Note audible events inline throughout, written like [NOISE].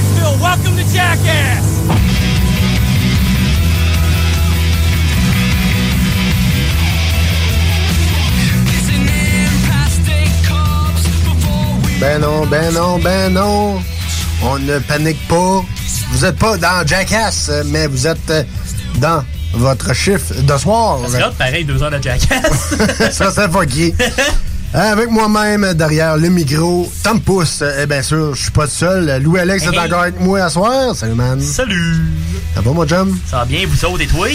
Knoxville. Welcome to Jackass. Ben non, ben non, ben non. On ne panique pas. Vous êtes pas dans Jackass, mais vous êtes euh, dans votre chiffre de soir. C'est hot, pareil, deux heures de jackass. [LAUGHS] Ça, c'est fucké. [LAUGHS] Avec moi-même derrière le micro, Tom Pousse, et bien sûr, je suis pas seul. Louis-Alex est encore avec moi à soir. Salut, man. Salut! Ça va, mon chum? Ça va bien, vous autres et toi?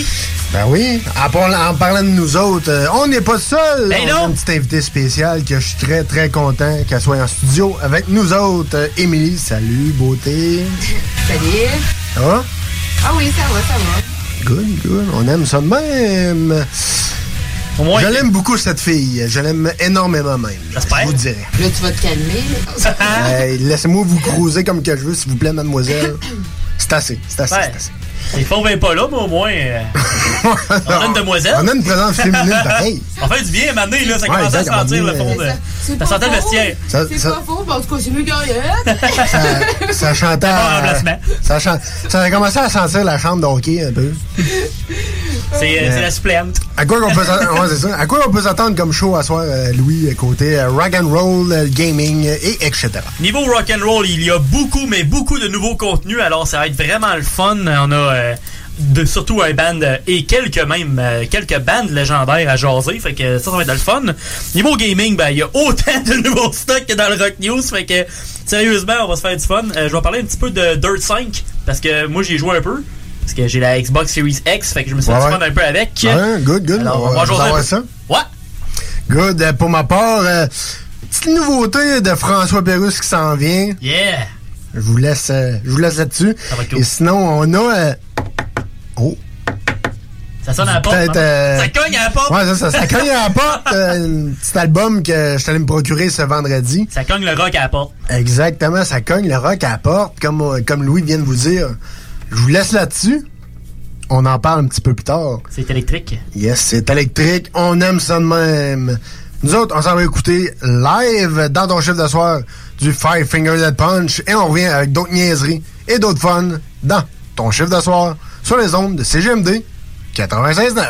Ben oui. En, parlant- en parlant de nous autres, euh, on n'est pas seul. Ben on a une petite invitée spéciale que je suis très, très content qu'elle soit en studio avec nous autres. Euh, Émilie, salut, beauté. Salut. Ça va? Ah oui, ça va, ça va. Good, good. On aime ça de même. Moins, je l'aime beaucoup, cette fille. Je l'aime énormément même. Je vous dirais. Là, tu vas te calmer. [LAUGHS] Hey, Laissez-moi vous cruiser comme que je veux, s'il vous plaît, mademoiselle. C'est assez, c'est assez, Ouais. c'est assez. Les faux ben pas là, mais au moins. euh, [LAUGHS] on a une demoiselle. On a une présence féminine pareil. [LAUGHS] On fait du bien, maintenant, là, ça Ouais, commence à sentir le fond de. Ça sentait le vestiaire. Ça- C'est ça- pas faux, mais en tout cas, c'est mieux que rien. Ça, ça chantait. Bon à- remplacement. ça, chan- ça a commencé à sentir la chambre de hockey un peu. C'est euh, la suppléante. À quoi on peut. À quoi on peut s'attendre comme show à soir, euh, Louis, côté euh, rock and roll, gaming et etc. Niveau rock'n'roll, il y a beaucoup, mais beaucoup de nouveaux contenus, alors ça va être vraiment le fun. On a euh, de, surtout un band euh, et quelques même euh, quelques bandes légendaires à jaser, fait que ça, ça va être le fun. Niveau gaming, ben il y a autant de [LAUGHS] nouveaux stocks que dans le Rock News, fait que sérieusement, on va se faire du fun. Euh, je vais parler un petit peu de Dirt 5 parce que moi j'ai joué un peu. Parce que j'ai la Xbox Series X, fait que je me suis fait Ouais, du ouais. fun un peu avec. Ouais, good, good. Alors, on on va ça. Ouais. Good. Pour ma part, euh, petite nouveauté de François Pérusse qui s'en vient. Yeah! Je vous laisse, je vous laisse là-dessus. Et sinon, on a. euh, oh. Ça sonne à la porte. Euh, Ça cogne à la porte. Ouais, ça, ça, ça [LAUGHS] cogne à la porte. euh, un petit album que je suis allé me procurer ce vendredi. Ça cogne le rock à la porte. Exactement, ça cogne le rock à la porte, comme, euh, comme Louis vient de vous dire. Je vous laisse là-dessus. On en parle un petit peu plus tard. C'est électrique. Yes, c'est électrique. On aime ça de même. Nous autres, on s'en va écouter live dans ton chiffre de soir du Five Finger Dead Punch et on revient avec d'autres niaiseries et d'autres fun dans ton chiffre de soir sur les ondes de CGMD 96.9.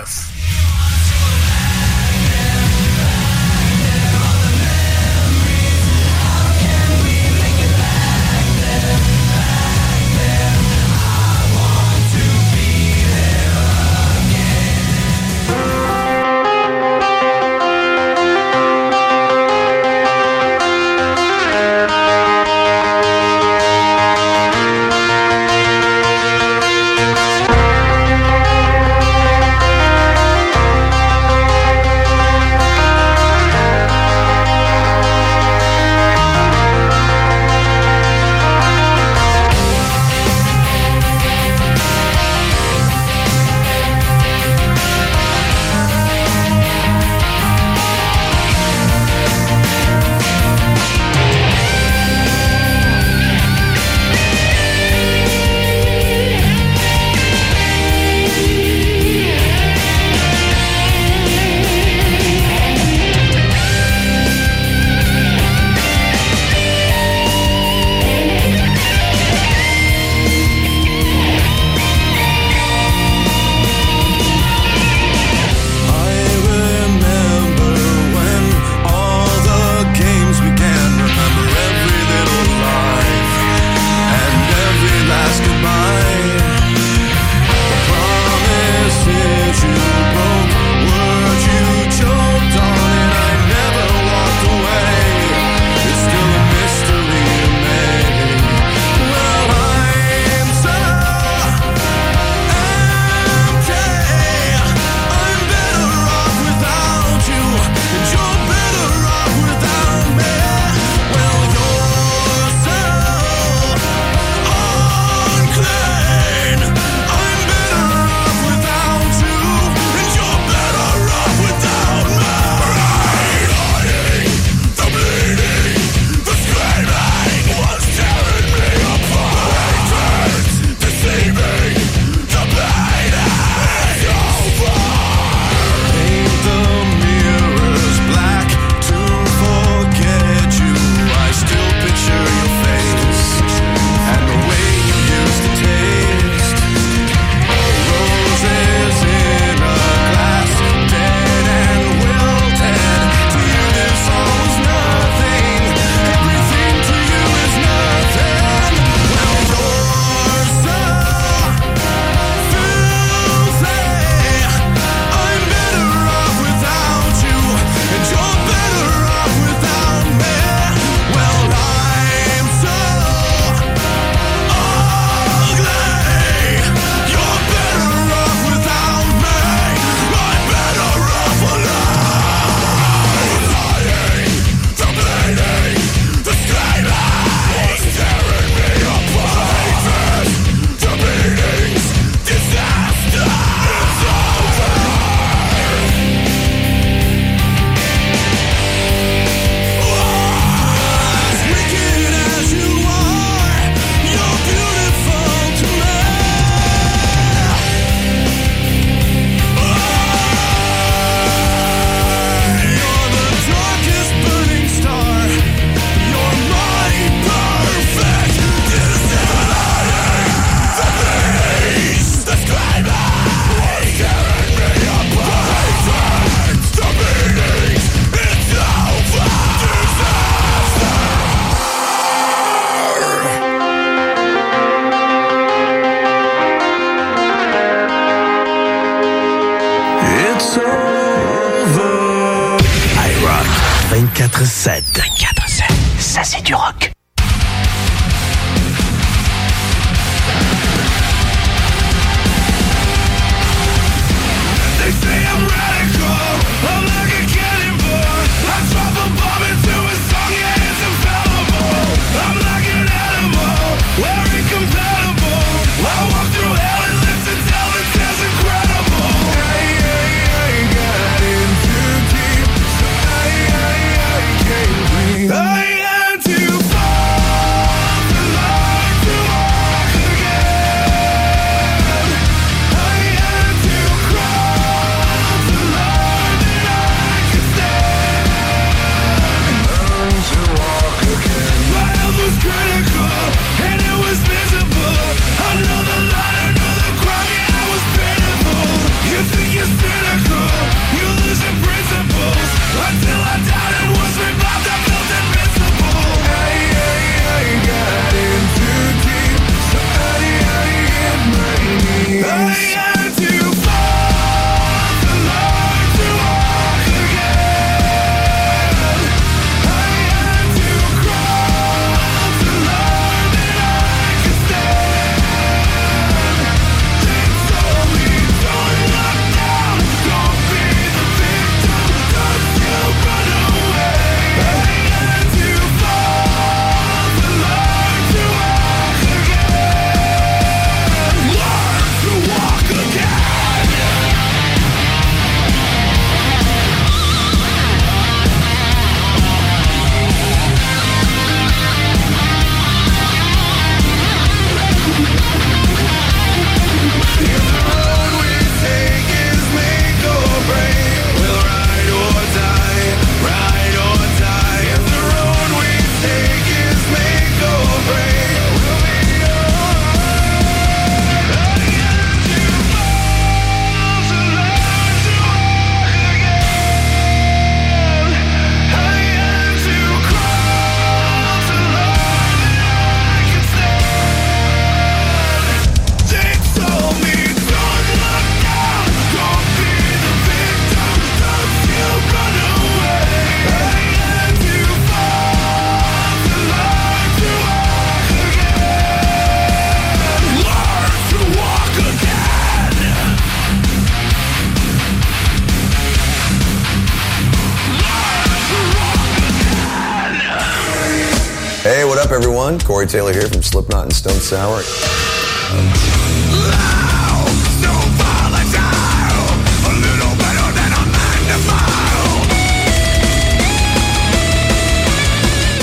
Corey Taylor here from Slipknot and Stone Sour.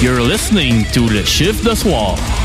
You're listening to Le Shift de Soir.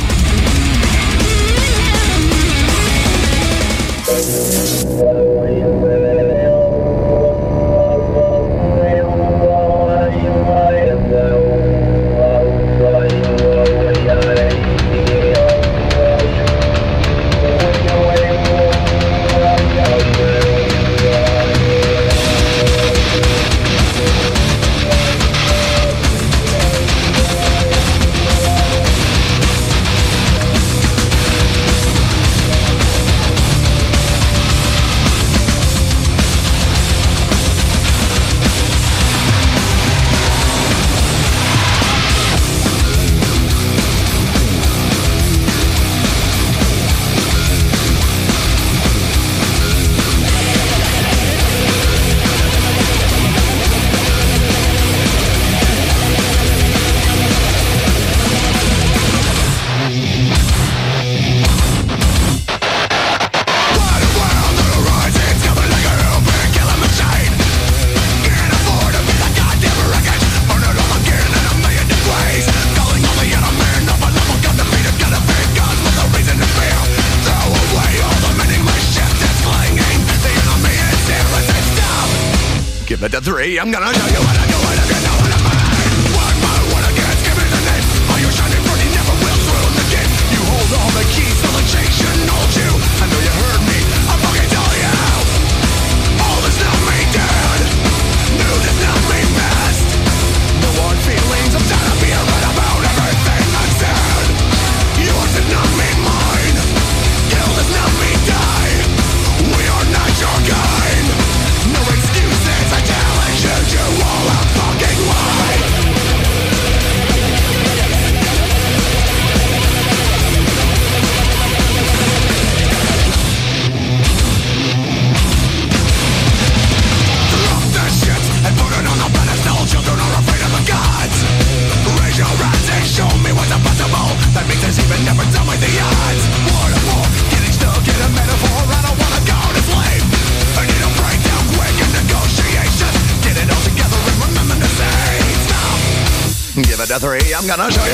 Mangana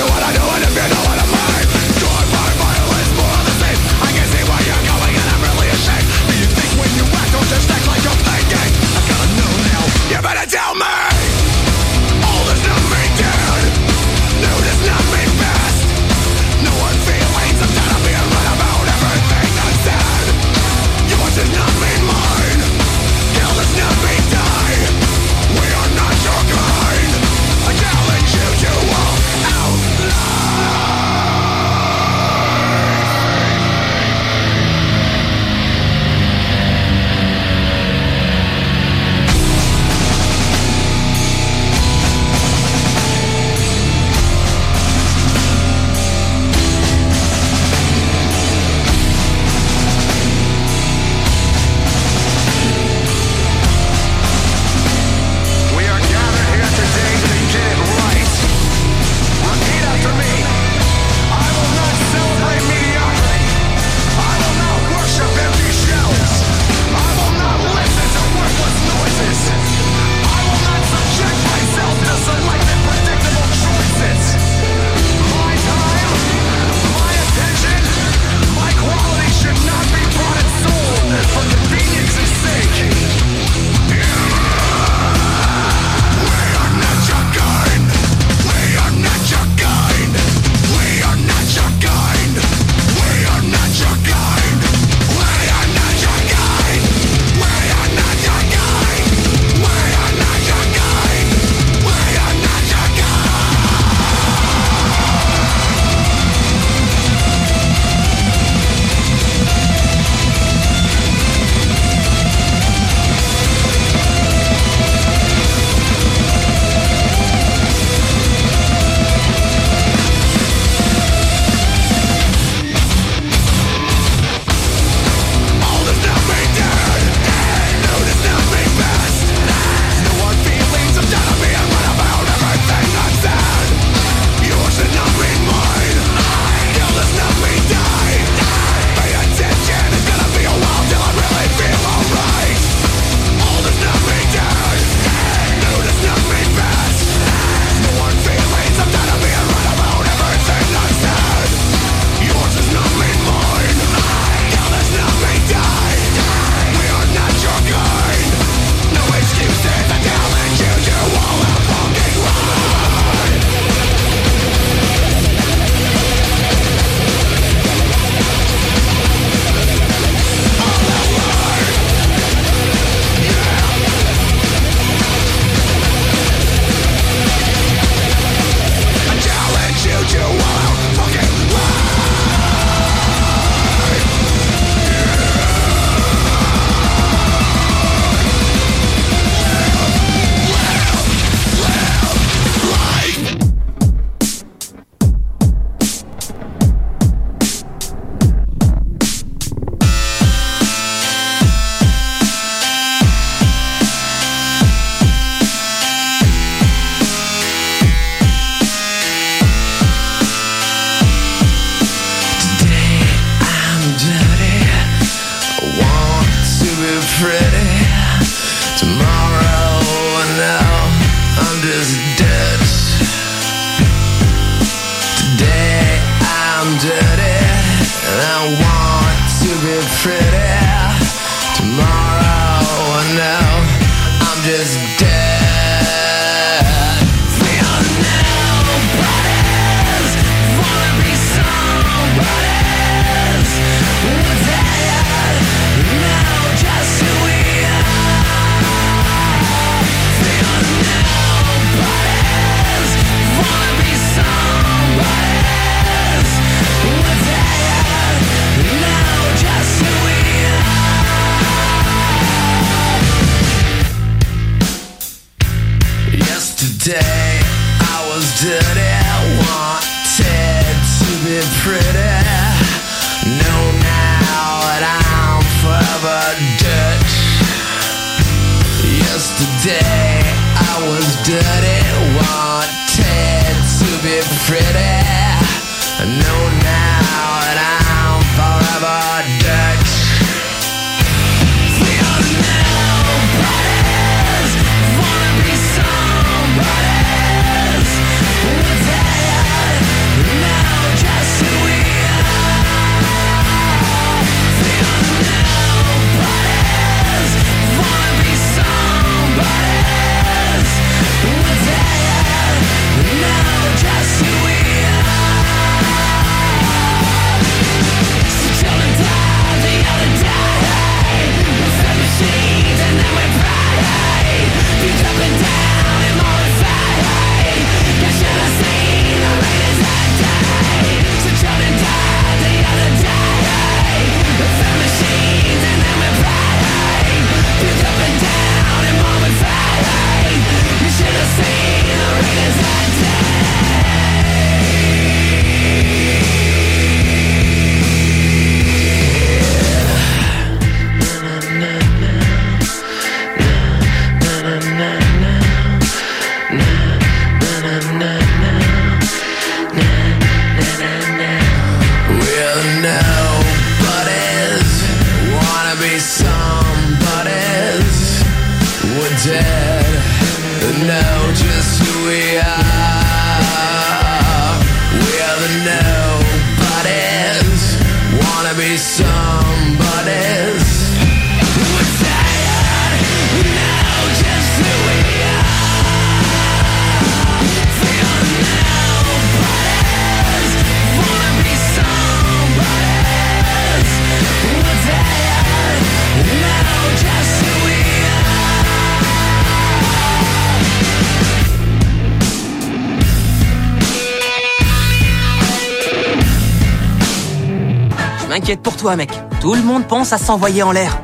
toi, mec. Tout le monde pense à s'envoyer en l'air.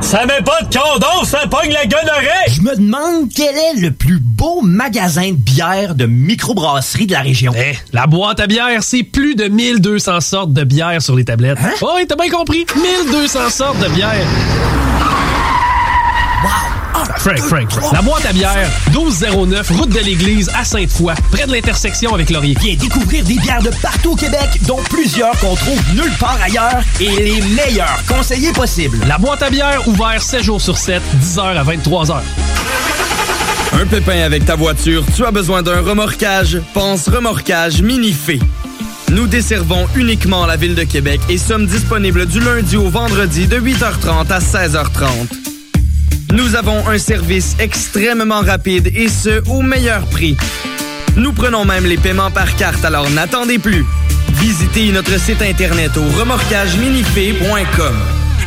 Ça met pas de condom, ça pogne la gonorrhée! Je me demande quel est le plus beau magasin de bière de microbrasserie de la région. Eh, la boîte à bière, c'est plus de 1200 sortes de bière sur les tablettes. Hein? Oh, oui, t'as bien compris. 1200 sortes de bière. Frank, Frank, Frank. La boîte à bière, 1209, route de l'église à Sainte-Foy, près de l'intersection avec Laurier. Viens découvrir des bières de partout au Québec, dont plusieurs qu'on trouve nulle part ailleurs et les meilleurs conseillers possibles. La boîte à bière, ouvert 7 jours sur 7, 10h à 23h. Un pépin avec ta voiture, tu as besoin d'un remorquage? Pense remorquage Minifé. Nous desservons uniquement la ville de Québec et sommes disponibles du lundi au vendredi de 8h30 à 16h30. Nous avons un service extrêmement rapide et ce, au meilleur prix. Nous prenons même les paiements par carte, alors n'attendez plus. Visitez notre site internet au remorquageminifé.com.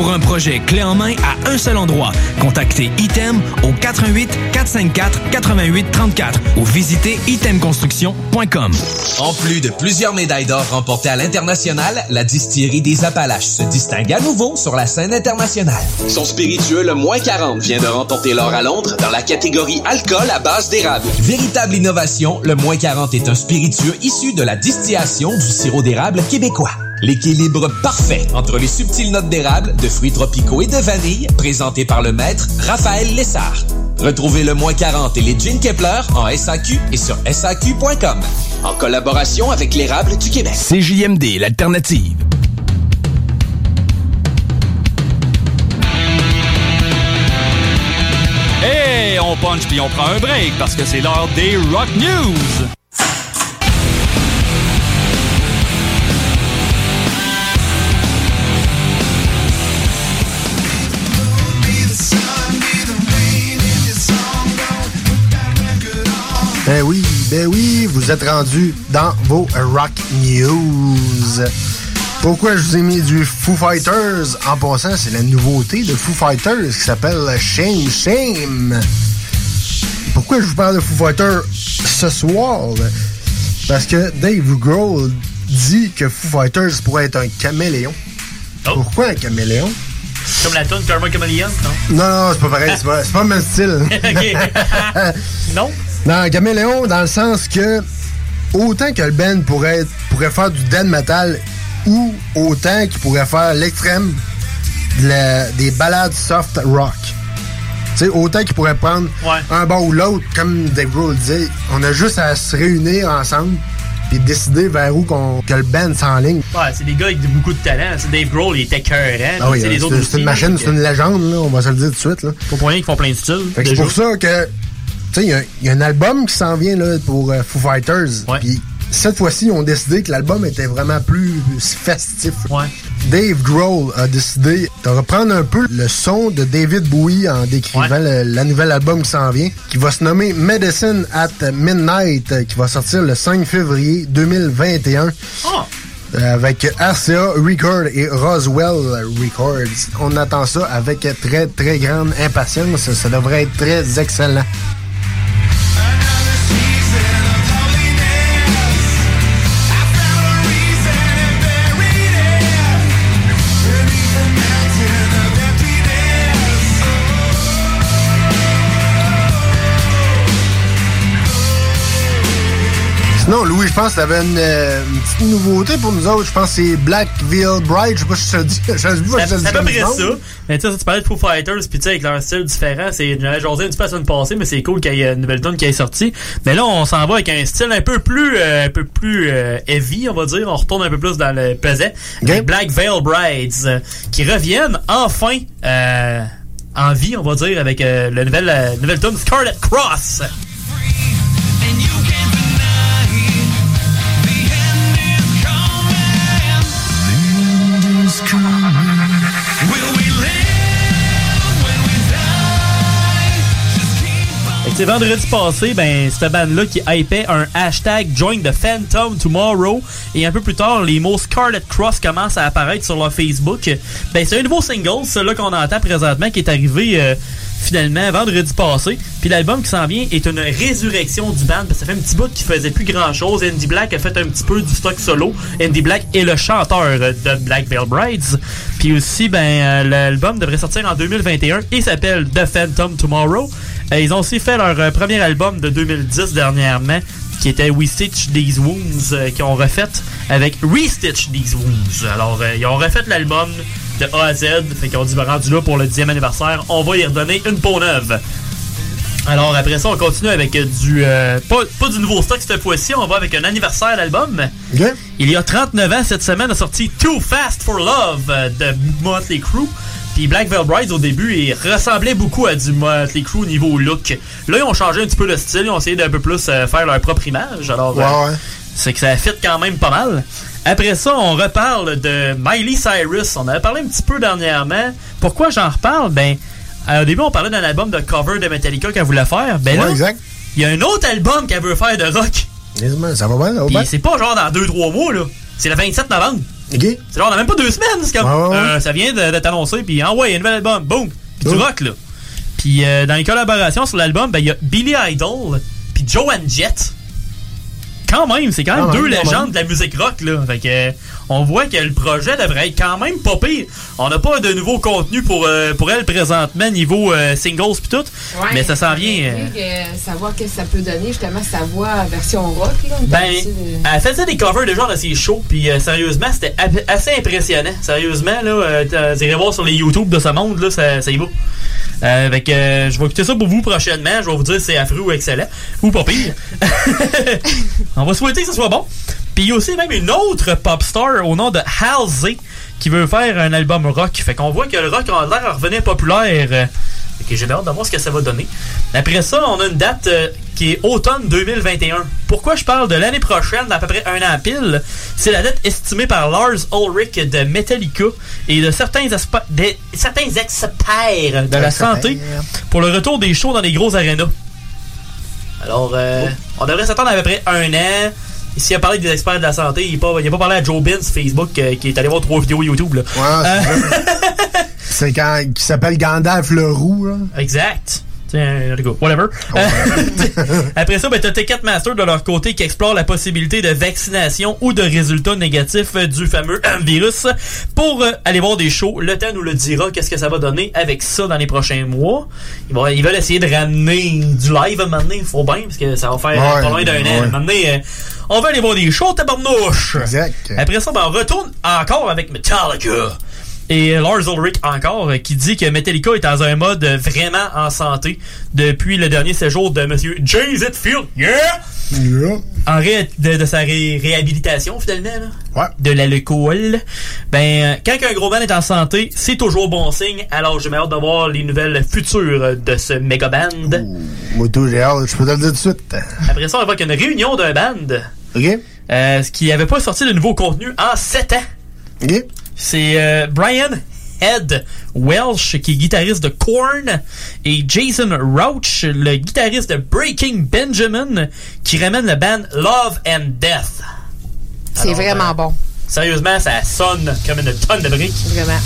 Pour un projet clé en main à un seul endroit, contactez Item au 88 454 88 34 ou visitez itemconstruction.com. En plus de plusieurs médailles d'or remportées à l'international, la distillerie des Appalaches se distingue à nouveau sur la scène internationale. Son spiritueux, le moins 40, vient de remporter l'or à Londres dans la catégorie alcool à base d'érable. Véritable innovation, le moins 40 est un spiritueux issu de la distillation du sirop d'érable québécois. L'équilibre parfait entre les subtiles notes d'érable, de fruits tropicaux et de vanille, présenté par le maître Raphaël Lessard. Retrouvez le moins 40 et les Gin Kepler en SAQ et sur SAQ.com. En collaboration avec l'érable du Québec. CJMD, l'alternative. Et on punch puis on prend un break parce que c'est l'heure des Rock News. Ben oui, ben oui, vous êtes rendus dans vos Rock News. Pourquoi je vous ai mis du Foo Fighters? En passant, c'est la nouveauté de Foo Fighters qui s'appelle Shame Shame. Pourquoi je vous parle de Foo Fighters ce soir? Parce que Dave Grohl dit que Foo Fighters pourrait être un caméléon. Pourquoi un caméléon? Comme la tune Karma Chameleon, non? Non, non, c'est pas pareil, c'est pas, c'est pas le même style. [LAUGHS] Ok. [LAUGHS] non? Non, Caméléon, dans le sens que autant que le band pourrait, pourrait faire du dead metal ou autant qu'il pourrait faire l'extrême des ballades soft rock. Tu sais, autant qu'il pourrait prendre un bord ou l'autre, comme Dave Grohl disait, on a juste à se réunir ensemble puis décider vers où qu'on, que le band s'enligne. Ouais, c'est des gars avec beaucoup de talent. C'est Dave Grohl, il était cœurant. Ah oui, c'est les c'est autres c'est une machine, c'est une légende, là, on va se le dire tout de suite. Là. Pas pour rien qu'ils font plein de styles. Fait que c'est pour ça que, tu sais, il y a- il y, a un album qui s'en vient là, pour euh, Foo Fighters. Puis cette fois-ci, ils ont décidé que l'album était vraiment plus festif. Dave Grohl a décidé de reprendre un peu le son de David Bowie en décrivant le, la nouvelle album qui s'en vient, qui va se nommer Medicine at Midnight, qui va sortir le 5 février 2021. Euh, Avec RCA Records et Roswell Records. On attend ça avec très très grande impatience. Ça devrait être très excellent. Sinon, Louis, je pense que t'avais une, euh, une petite nouveauté pour nous autres. Je pense que c'est Blackville Bride. Je sais pas si je te dis. Je sais pas si je te dis c'est à peu près ça. Mais tu sais, tu parlais de Foo Fighters, puis tu sais, avec leur style différent, c'est, j'avais jasé un petit peu la semaine passée, mais c'est cool qu'il y ait une nouvelle tune qui est sortie. Mais là, on s'en va avec un style un peu plus, euh, un peu plus euh, heavy, on va dire. On retourne un peu plus dans le pesant. Les Black Veil Brides, euh, qui reviennent enfin, euh, en vie, on va dire, avec euh, le nouvelle, euh, nouvelle tune Scarlet Cross. Sais, vendredi passé, ben, cette bande-là qui hypait un hashtag Join the Phantom Tomorrow. Et un peu plus tard, les mots Scarlet Cross commencent à apparaître sur leur Facebook. Ben, c'est un nouveau single, celui-là qu'on entend présentement, qui est arrivé euh, finalement vendredi passé. Puis l'album qui s'en vient est une résurrection du band. Parce que ça fait un petit bout qui faisait plus grand-chose. Andy Black a fait un petit peu du stock solo. Andy Black est le chanteur de Black Veil Brides. Puis aussi, ben, euh, l'album devrait sortir en 2021 et s'appelle The Phantom Tomorrow. Euh, ils ont aussi fait leur euh, premier album de 2010 dernièrement, qui était We Stitch These Wounds, euh, qui ont refait avec Restitch These Wounds. Alors, euh, ils ont refait l'album de A à Z, fait qu'ils ont dit, ben, rendu là pour le 10e anniversaire, on va y redonner une peau neuve. Alors, après ça, on continue avec du... euh, pas, pas du nouveau stock cette fois-ci, on va avec un anniversaire d'album. Il y a 39 ans, cette semaine, a sorti Too Fast for Love de Motley Crue. Puis Black Veil Brides, au début, il ressemblait beaucoup à du Motley Crue au niveau look. Là, ils ont changé un petit peu le style, ils ont essayé d'un peu plus euh, faire leur propre image. Alors, Ouais, euh, ouais. c'est que ça fit quand même pas mal. Après ça, on reparle de Miley Cyrus. On avait parlé un petit peu dernièrement. Pourquoi j'en reparle? Ben, euh, au début, on parlait d'un album de cover de Metallica qu'elle voulait faire. Ben Ouais, là, exact. il y a un autre album qu'elle veut faire de rock. Ça va bien, ça va Puis bien. c'est pas genre dans 2-3 mois, là. C'est le 27 novembre. C'est genre, on a même pas deux semaines. C'est comme, Ouais, ouais, ouais. euh, ça vient de- d'être annoncé, puis ah ouais, il y a un nouvel album, boum. Puis du Boum. rock, là. Puis euh, dans les collaborations sur l'album, ben, il y a Billy Idol, puis Joan Jett. Quand même, c'est quand même Quand deux même, légendes même. de la musique rock, là. Fait que, euh, on voit que le projet devrait être quand même pas pire. On n'a pas de nouveau contenu pour, euh, pour elle présentement, niveau euh, singles pis tout. Ouais, mais ça s'en vient. euh, savoir qu'est-ce que ça peut donner, justement, sa voix version rock. Là, Ben, elle faisait des covers de genre ses shows, puis sérieusement, c'était assez impressionnant. Sérieusement, là, euh, irez voir sur les YouTube de ce monde, là, ça, ça y va. Euh, avec, euh, je vais écouter ça pour vous prochainement. Je vais vous dire si c'est affreux ou excellent. Ou pas pire. [LAUGHS] On va souhaiter que ce soit bon. Puis il y a aussi même une autre pop star au nom de Halsey qui veut faire un album rock. Fait qu'on voit que le rock a l'air à revenir populaire. Fait que j'ai hâte de voir ce que ça va donner. Après ça, on a une date euh, qui est automne 2021. Pourquoi je parle de l'année prochaine, d'à peu près un an pile? C'est la date estimée par Lars Ulrich de Metallica et de certains, certains experts de la santé pour le retour des shows dans les gros arénas. Alors, euh, on devrait s'attendre à, peu près un an. S'il a parlé des experts de la santé, il n'a pas, pas parlé à Joe Bin sur Facebook euh, qui est allé voir trois vidéos YouTube. Là. Ouais, c'est [LAUGHS] C'est quand qui s'appelle Gandalf le roux, là. Exact. Tiens, let's go. Whatever. [LAUGHS] Après ça, ben, t'as Ticketmaster de leur côté qui explore la possibilité de vaccination ou de résultats négatifs euh, du fameux euh, virus pour euh, aller voir des shows. Le temps nous le dira qu'est-ce que ça va donner avec ça dans les prochains mois. Ils, vont, ils veulent essayer de ramener du live à un moment donné. Faut bien, parce que ça va faire euh, Ouais, pas loin d'un an. ouais. À un moment donné, euh, on va aller voir des shows, tabarnouche. Exact. Après ça, ben, on retourne encore avec Metallica. Et Lars Ulrich encore, euh, qui dit que Metallica est dans un mode vraiment en santé depuis le dernier séjour de Monsieur Jay Hetfield. Yeah! En ré de, de sa ré- réhabilitation, finalement, là. De l'alcool. Ben, quand un gros band est en santé, c'est toujours bon signe. Alors, j'ai hâte de voir les nouvelles futures de ce méga band. Moi, tout, j'ai hâte. Je peux te le dire tout de suite. Après ça, on va avec une réunion d'un band. OK. Euh, ce qui n'avait pas sorti de nouveau contenu en 7 ans. OK. C'est euh, Brian Head Welsh, qui est guitariste de Korn, et Jason Rauch, le guitariste de Breaking Benjamin, qui ramène le band Love and Death. C'est vraiment euh, bon. Sérieusement, ça sonne comme une tonne de briques. Vraiment.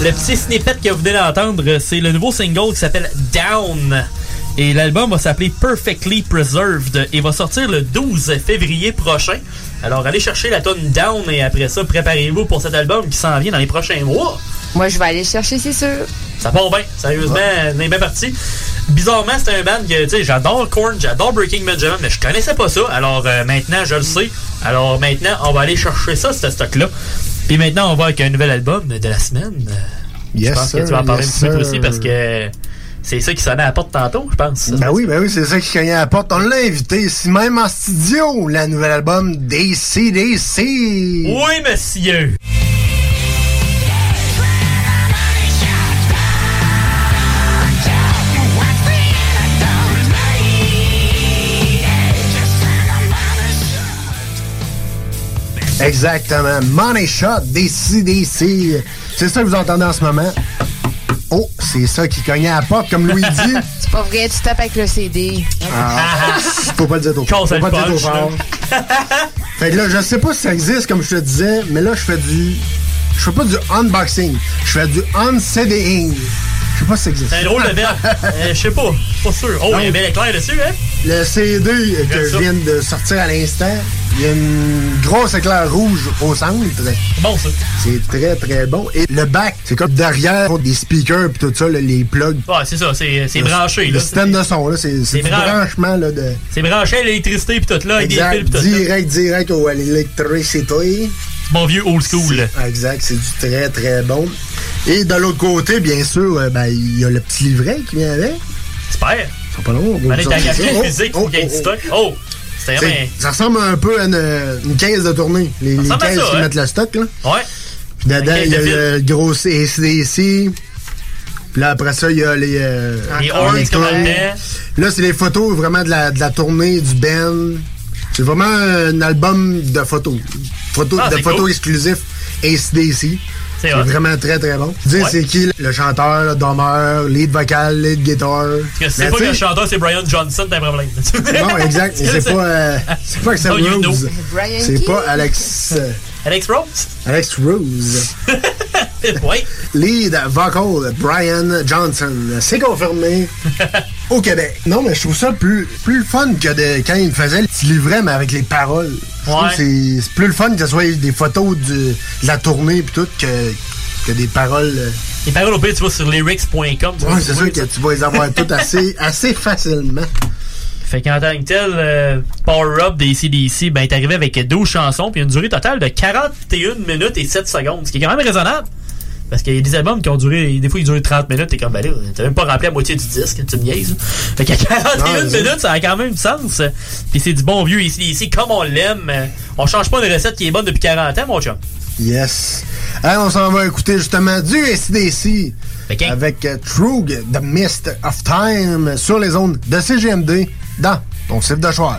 Le petit snippet que vous venez d'entendre, c'est le nouveau single qui s'appelle Down, Et l'album va s'appeler Perfectly Preserved et va sortir le 12 février prochain. Alors allez chercher la tonne Down et après ça, préparez-vous pour cet album qui s'en vient dans les prochains mois. Moi, je vais aller chercher, c'est sûr. Ça part bien, sérieusement, on est bien parti. Bizarrement, c'est un band que, tu sais, j'adore Korn, j'adore Breaking Benjamin, mais je connaissais pas ça. Alors euh, maintenant, je le sais. Alors maintenant, on va aller chercher ça, ce stock-là. Puis maintenant, on va avec un nouvel album de la semaine. Yes, je pense que tu vas en parler yes, un petit peu aussi parce que c'est ça qui sonnait à la porte tantôt, je pense. Ben oui, ben oui, c'est ça qui cognait à la porte. On l'a invité ici même en studio, le nouvel album DCDC. Oui, monsieur. Exactement. Money Shot, DCDC. C'est ça que vous entendez en ce moment? Oh, c'est ça qui cognait à la porte, comme Louis dit. [LAUGHS] C'est pas vrai, tu tapes avec le CD. Ah, faut pas le dire trop fort. Faut pas le dire punch, trop fort. Fait que là, je sais pas si ça existe, comme je te disais, mais là, je fais du. Je fais pas du unboxing. Je fais du unCDing. Je sais pas si ça existe. C'est un drôle de verbe. Euh, je sais pas, pas sûr. Oh, il y a un bel éclair dessus, hein? Le CD que je viens de sortir à l'instant, il y a une grosse éclair rouge au centre. C'est bon, ça. C'est très, très bon. Et le back, c'est comme derrière des speakers puis tout ça, là, les plugs. Ouais, c'est ça, c'est branché, Le là. système de son, là, c'est du bran- branchement là, de. C'est branché à l'électricité pis tout là, avec des Exact, fils tout là. direct, direct au, à l'électricité. Bon vieux old school. Exact, c'est du très très bon. Et de l'autre côté, bien sûr, euh, ben, il y a le petit livret qui vient avec. J'espère. C'est pas long. on ça. le physique, Oh, qu'il y ait oh, du oh. stock. Oh! Ça ressemble un peu à une, une caisse de tournée. Les, les caisses ça, qui ouais. mettent le stock, là. Ouais. Puis dedans, il y a le gros ACDC. Puis là, après ça, il y a les... euh, Les dedans. Là, c'est les photos vraiment de la, de la tournée du band. C'est vraiment un album de photos. Ah, de photos cool. exclusifs ACDC. C'est vraiment très très bon. Tu sais, Ouais. c'est qui le chanteur, le drummer, lead vocal, lead guitar? Parce que si c'est pas que le chanteur, c'est Brian Johnson, t'as un problème. [LAUGHS] Non, exact. C'est pas, euh, c'est pas Axel know. Rose. C'est pas Alex. euh, Alex Rose? Alex Rose. [LAUGHS] oui. Lead vocal, Brian Johnson. C'est confirmé [LAUGHS] au Québec. Non, mais je trouve ça plus, plus le fun que de, quand il faisait le petit livret, mais avec les paroles. Je trouve Ouais. c'est plus le fun que ce soit des photos de, de la tournée pis tout que, que des paroles. euh, Les paroles au pire, tu vas sur lyrics.com. Ouais, c'est sûr que tu vas les avoir toutes assez, [LAUGHS] assez facilement. Fait qu'en tant que tel, euh, Power Up des CDC, ben, est arrivé avec 12 chansons, puis une durée totale de 41 minutes et 7 secondes, ce qui est quand même raisonnable. Parce qu'il y a des albums qui ont duré, des fois ils durent 30 minutes, t'es comme, ben là, t'as même pas rempli la moitié du disque, tu me niaises. Fait qu'à 41 Non, mais- minutes, ça a quand même du sens. Puis c'est du bon vieux ici, ici, comme on l'aime. On change pas une recette qui est bonne depuis 40 ans, mon chum. Yes. Allez, on s'en va écouter justement du SDC avec euh, Trug, The Mist of Time sur les ondes de CGMD dans ton site de choix.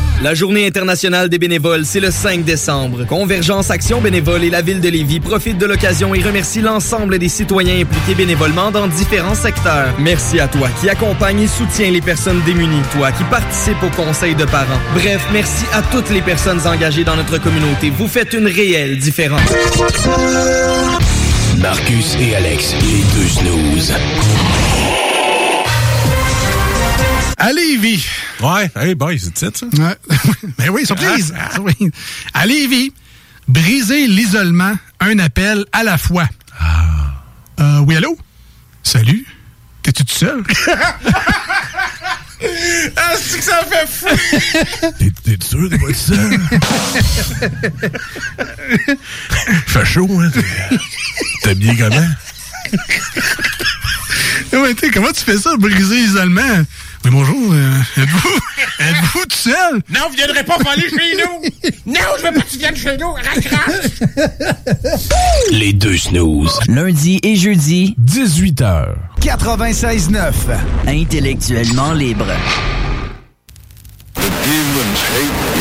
La journée internationale des bénévoles, c'est le 5 décembre. Convergence Action Bénévole et la ville de Lévis profitent de l'occasion et remercient l'ensemble des citoyens impliqués bénévolement dans différents secteurs. Merci à toi qui accompagne et soutient les personnes démunies, toi qui participe au conseil de parents. Bref, merci à toutes les personnes engagées dans notre communauté. Vous faites une réelle différence. Marcus et Alex, les deux. À Lévis. Ouais, hey boy, c'est titre, ça? Ouais. [LAUGHS] ben oui, surprise. Oui. À Lévis, briser l'isolement, un appel à la fois. Euh, oui, allô? Salut? T'es-tu tout seul? [LAUGHS] Ah, c'est que ça fait fou! [LAUGHS] T'es t'es sûr de pas seul? Fait chaud, hein? T'es- T'es habillé comment? Ouais, t'sais, comment tu fais ça, briser l'isolement? Oui, bonjour. euh, êtes-vous [LAUGHS] êtes-vous tout seul? Non, vous viendrez pas voler chez nous! Non, je veux pas que tu viennes chez nous! Raccroche! [LAUGHS] Les deux snooze. Lundi et jeudi, 18h. 96.9. Intellectuellement libre. The demons hate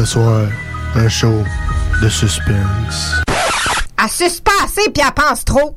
De soir, un show de suspense. Pas assez puis elle pense trop.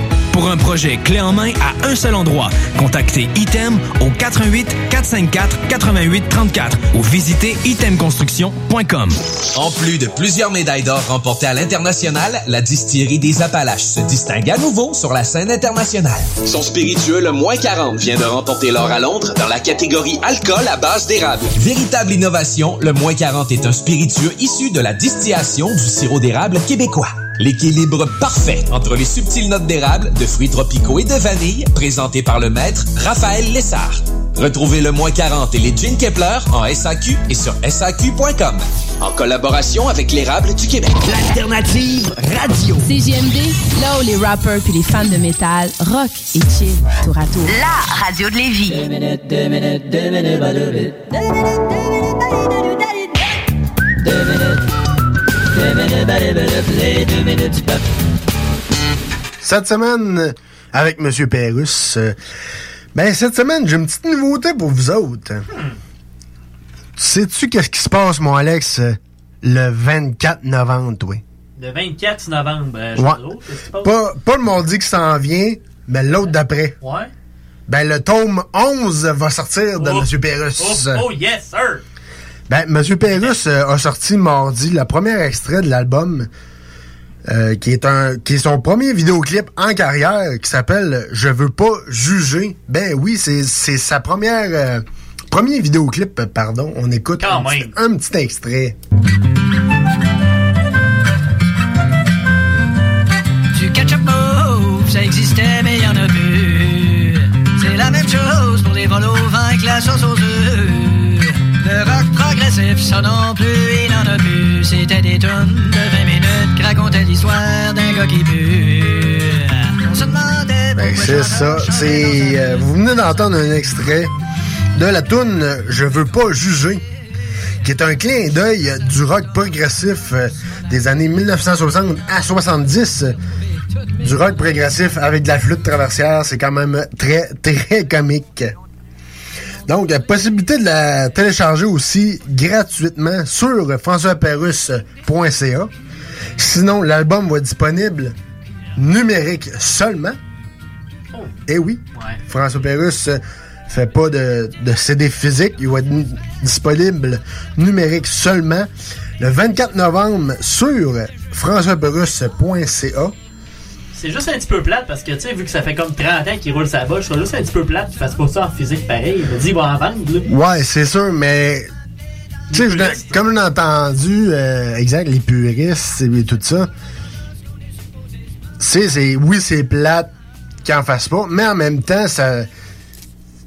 Pour un projet clé en main à un seul endroit, contactez Item au 88 454 88 34 ou visitez itemconstruction.com. En plus de plusieurs médailles d'or remportées à l'international, la distillerie des Appalaches se distingue à nouveau sur la scène internationale. Son spiritueux le moins 40 vient de remporter l'or à Londres dans la catégorie alcool à base d'érable. Véritable innovation, le moins 40 est un spiritueux issu de la distillation du sirop d'érable québécois. L'équilibre parfait entre les subtiles notes d'érable, de fruits tropicaux et de vanille, présenté par le maître Raphaël Lessard. Retrouvez le moins 40 et les gin Kepler en SAQ et sur SAQ.com. en collaboration avec l'érable du Québec. L'alternative radio. CJMD, là où les rappers puis les fans de métal rock et chill tour à tour. La radio de Lévis. Cette semaine, avec M. Pérus, euh, ben cette semaine, j'ai une petite nouveauté pour vous autres. Sais-tu qu'est-ce qui se passe, mon Alex, euh, le 24 novembre, toi? Le 24 novembre, euh, je Ouais. pas? Pas, pas le mardi qui s'en vient, mais l'autre d'après. Ouais. Ben, le tome 11 va sortir de Oh. M. Pérus. Oh, oh, yes, sir! Ben, M. Pérus euh, a sorti mardi le premier extrait de l'album, euh, qui est un, qui est son premier vidéoclip en carrière, qui s'appelle Je veux pas juger. Ben oui, c'est, c'est sa première, euh, premier vidéoclip, pardon. On écoute un, petit- un petit extrait. Du ketchup mauve, ça existait, mais y en a plus. C'est la même chose pour les vols au vin avec la sauce aux œufs. Ça non plus, il en a plus. C'était des tonnes de 20 minutes qui racontaient l'histoire d'un gars qui pue. On se demandait Ben, c'est ça. C'est, euh, vous venez d'entendre un extrait de la tune Je veux pas juger, qui est un clin d'œil du rock progressif euh, des années 1960 à 70. euh, Du rock progressif avec de la flûte traversière, c'est quand même très, très comique. Donc, euh, possibilité de la télécharger aussi gratuitement sur françoisperrus.ca. Sinon, l'album va être disponible numérique seulement. Eh oui, François Pérusse euh, fait pas de, de CD physique. Il va être disponible numérique seulement le 24 novembre sur françoisperrusse.ca. C'est juste un petit peu plate parce que, tu sais, vu que ça fait comme 30 ans qu'il roule sa botte, je trouve juste un petit peu plate qu'il fasse pas ça en physique pareil. Il me dit, il va en vendre, là. Ouais, c'est sûr, mais tu sais, comme a entendu, euh, exact, les puristes et tout ça, c'est, c'est, oui, c'est plate qu'ils en fassent pas, mais en même temps, ça,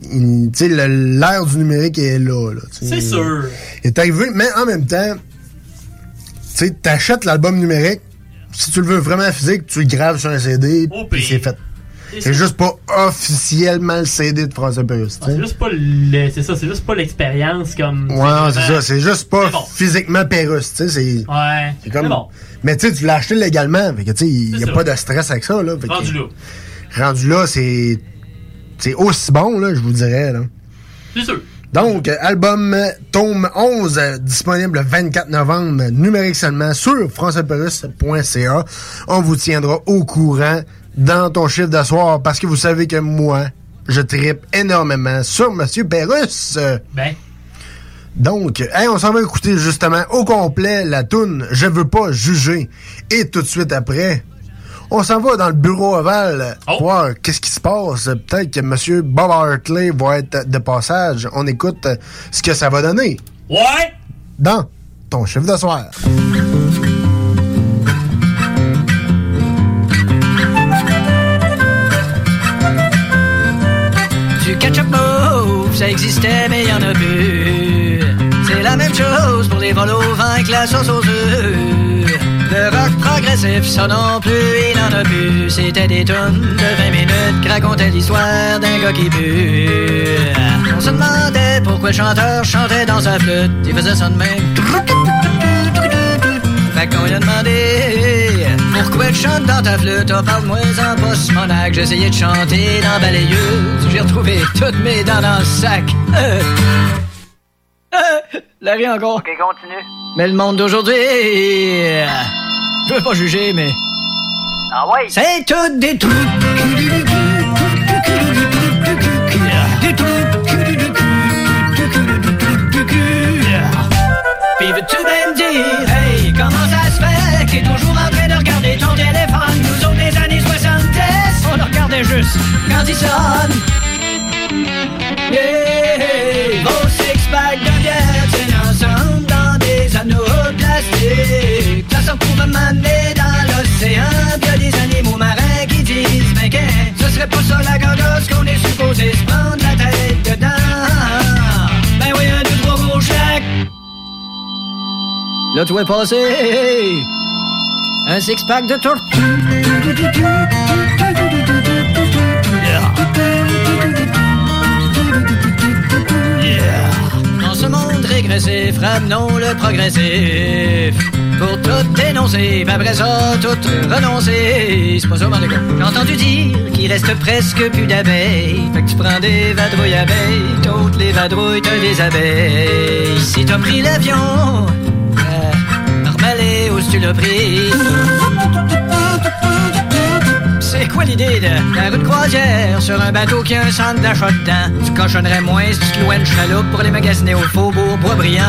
l'ère du numérique est là. là. C'est sûr. Est arrivé, mais en même temps, tu sais, t'achètes l'album numérique, si tu le veux vraiment physique, tu le graves sur un CD, puis c'est fait. C'est juste pas officiellement le CD de François Pérusse. sais. C'est juste pas le. C'est ça, c'est juste pas l'expérience comme. Ouais, non, c'est ça. C'est juste pas bon. physiquement Pérusse, tu sais. C'est Ouais. c'est comme. Bon. Mais tu sais, tu l'as acheté légalement. Fait que tu sais, il n'y a ça. pas de stress avec ça, là. Fait que- Rendu là. rendu là, c'est. C'est aussi bon, là, je vous dirais, là. C'est sûr. Donc, album tome 11, euh, disponible le 24 novembre, numérique seulement sur françoisperus.ca. On vous tiendra au courant dans ton chiffre de soir parce que vous savez que moi, je tripe énormément sur Monsieur Perrus. Euh, Ben. Donc, hey, on s'en va écouter justement au complet la toune Je veux pas juger. Et tout de suite après, on s'en va dans le bureau ovale Oh. voir qu'est-ce qui se passe. Peut-être que M. Bob Hartley va être de passage. On écoute ce que ça va donner Ouais! dans ton chiffre de soir. Du ketchup mauve, ça existait, mais y en a plus. C'est la même chose pour les vols au vin avec la sauce aux œufs. Le rock progressif, ça non plus, il en a plus. C'était des tonnes de 20 minutes qui racontaient l'histoire d'un gars qui pue. On se demandait pourquoi le chanteur chantait dans sa flûte. Il faisait ça de même. Fait qu'on lui a demandé Pourquoi tu chantes dans ta flûte? Oh, parle-moi en post-monac J'ai essayé de chanter dans balayeuse J'ai retrouvé toutes mes dents dans le sac Euh. Euh, Larry encore Ok, continue. Mais le monde d'aujourd'hui Je veux pas juger mais Ah ouais? C'est tout des trucs Des Puis veux-tu même dire, hey, comment ça se fait que t'es toujours en train de regarder ton téléphone? Nous autres, des années 70, on le regardait juste quand il sonne. Yeah, vos six-packs plastique. Ça s'en trouve m'amener dans l'océan. Pis y a des animaux marins qui disent, mais qu'est, ce serait pas ça la gangosse qu'on est supposé se prendre la tête dedans? Ben oui, un, deux, trois gros chaque. Là, tu es passé. Un six-pack de tortue. Régressif, ramenons le progressif. Pour tout dénoncer, après ça, tout renoncer. C'est pas ça. J'ai entendu dire qu'il reste presque plus d'abeilles. Fait que tu prends des vadrouilles abeilles, toutes les vadrouilles, t'as des abeilles. Si t'as pris l'avion, euh, normalé où tu l'as pris. C'est quoi l'idée de la route de croisière sur un bateau qui a un centre d'achat dedans? Tu cochonnerais moins si tu louais une chaloupe pour les magasiner au Faubourg Boisbriand.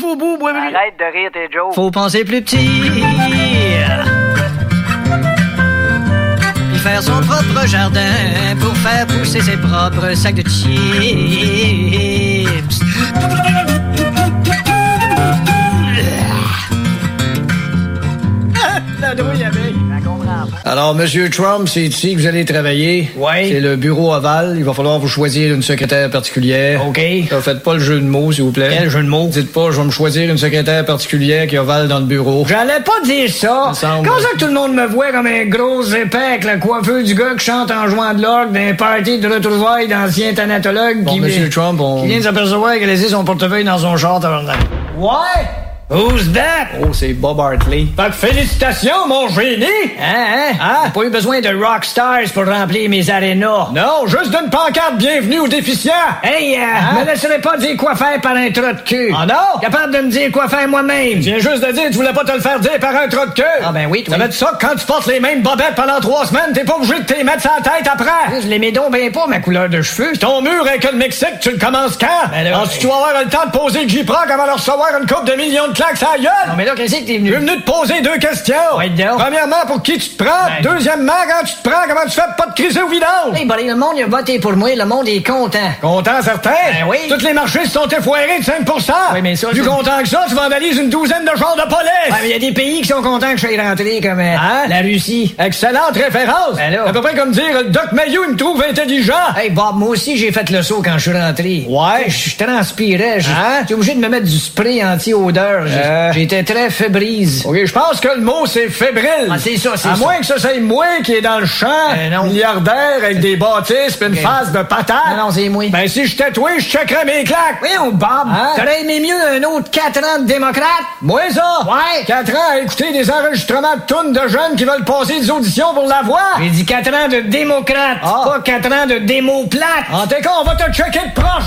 Faubourg Boisbriand. Arrête de rire tes jokes. Faut penser plus petit. Puis faire son propre jardin pour faire pousser ses propres sacs de chips. La. Alors, Monsieur Trump, c'est ici que vous allez travailler. Oui. C'est le bureau ovale. Il va falloir vous choisir une secrétaire particulière. OK. Ne faites pas le jeu de mots, s'il vous plaît. Quel jeu de mots? Dites pas, je vais me choisir une secrétaire particulière qui ovale dans le bureau. J'allais pas dire ça. Semble. Comment ça que tout le monde me voit comme un gros épais avec la coiffeur du gars qui chante en jouant de l'orgue d'un party de retrouvailles d'anciens thanatologues Bon, qui, Monsieur Trump, on... qui vient de s'apercevoir qu'il a laissé son portefeuille dans son char tabarnak. Ouais! Who's that? Oh, c'est Bob Hartley. Fait que félicitations, mon génie! Hein, hein? Ah, pas eu besoin de rockstars pour remplir mes arénas. Non, juste d'une pancarte bienvenue aux déficients. Hey, euh, me laisserai pas dire quoi faire par un trou de cul. Ah non? Capable de me dire quoi faire moi-même. Je viens juste de dire que tu voulais pas te le faire dire par un trou de cul. Ah ben oui, toi. Ça veut dire ça que quand tu portes les mêmes bobettes pendant trois semaines, t'es pas obligé de te les mettre la tête après. Je les mets donc bien pas, ma couleur de cheveux. Ton mur avec le Mexique, tu le commences quand? Ben là, tu vas avoir le temps de poser le J-Proc avant de recevoir une coupe de millions de gueule? Non, mais là, qu'est-ce que t'es venu? Je suis venu te poser deux questions. Premièrement, pour qui tu te prends? Deuxièmement, quand tu te prends, comment tu fais pour pas te criser au vidange? Hey, buddy, le monde a voté pour moi, le monde est content. Content, certain? Ben oui. Tous les marchés se sont effoirés de 5 Oui, mais ça, Plus content que ça, tu vandalises une douzaine de chars de police. Ouais, mais il y a des pays qui sont contents que je sois rentré, comme euh, la Russie. Excellente référence. à peu près comme dire, le Doc Mayou, il me trouve intelligent. Hey, Bob, moi aussi, j'ai fait le saut quand je suis rentré. Ouais. Je je transpirais. J'ai J'étais obligé de me mettre du spray anti-odeur. J'ai- J'étais très fébrise. OK, je pense que le mot, c'est fébrile. Ah, c'est ça, c'est À ça. moins que ça soit moi qui est dans le champ, milliardaire avec des bâtisses pis une face de patate. Non, c'est moi. Ben, si j'étais toi, je checkerais mes claques. Oui, on Bob. T'aurais aimé mieux un autre 4 ans de démocrate? Moi, ça? Ouais. 4 ans à écouter des enregistrements de tunes de jeunes qui veulent passer des auditions pour la voix. J'ai dit 4 ans de démocrate, pas 4 ans de démo plate. En tout cas, on va te checker de proche,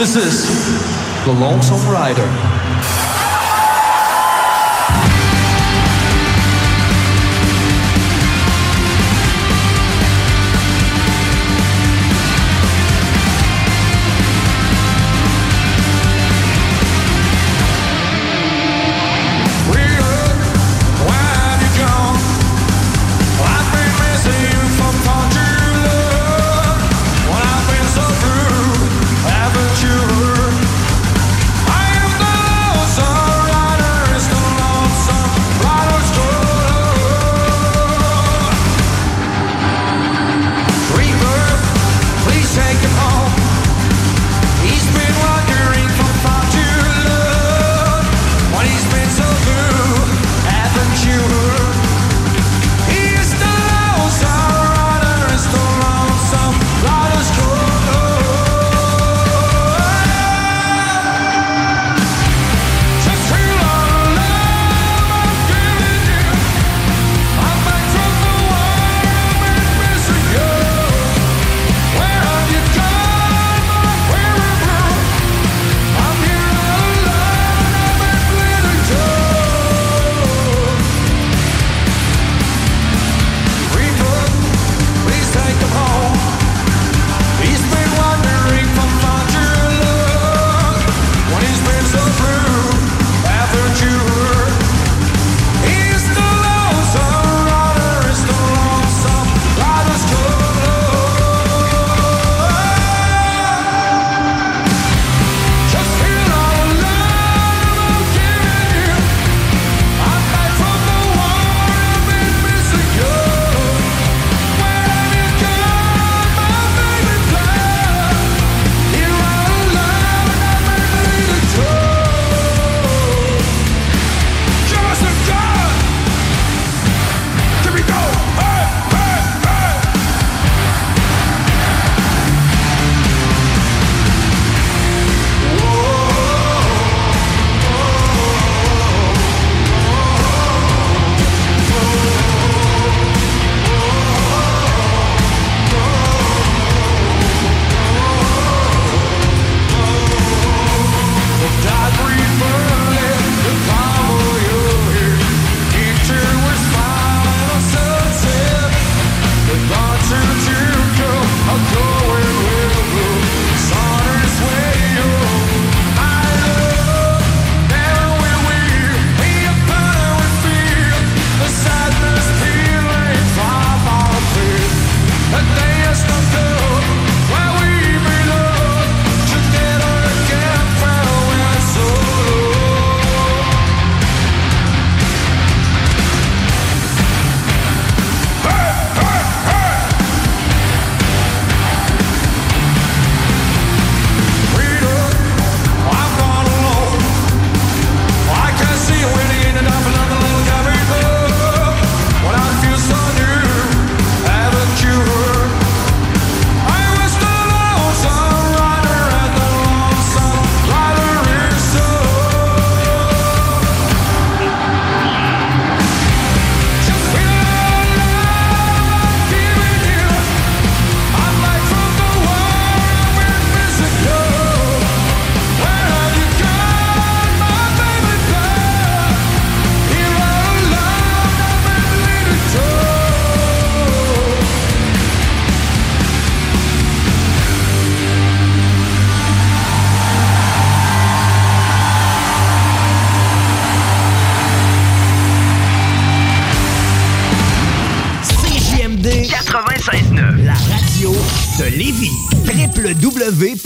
This is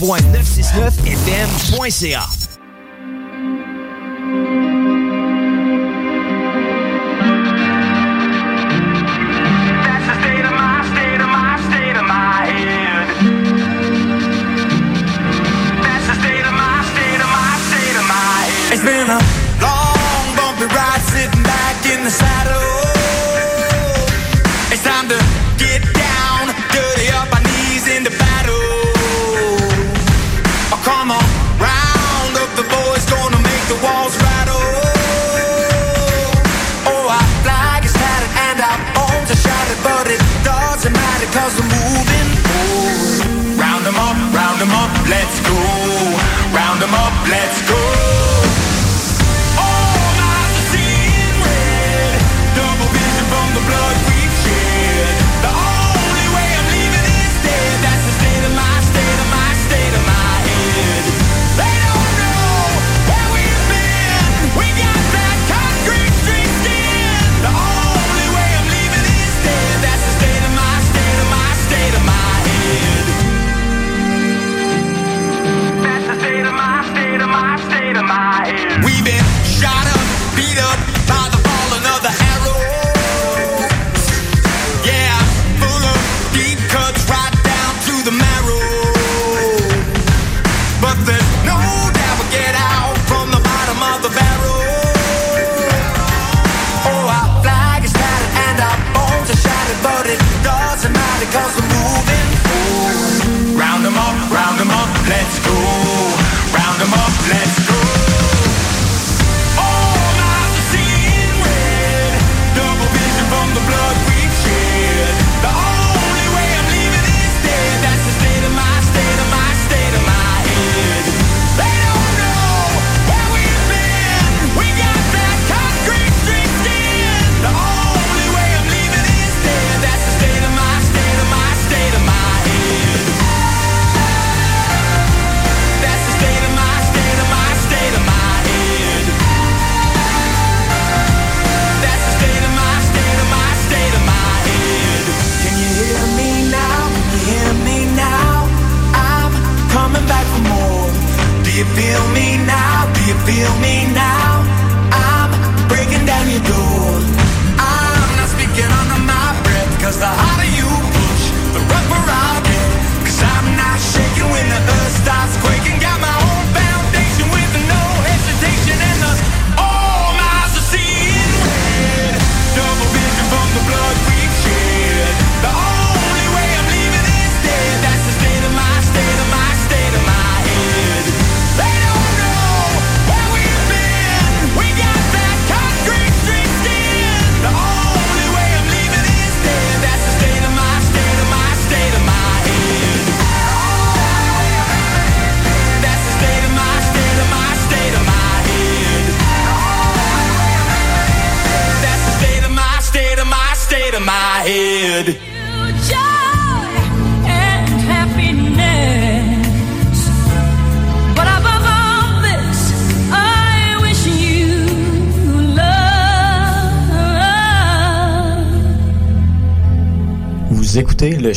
969fm.ca let's go.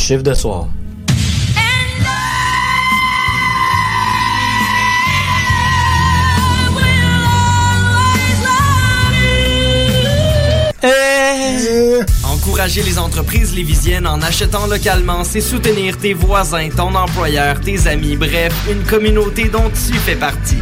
Chiffre de soir. Encourager les entreprises lévisiennes en achetant localement, c'est soutenir tes voisins, ton employeur, tes amis, bref, une communauté dont tu fais partie.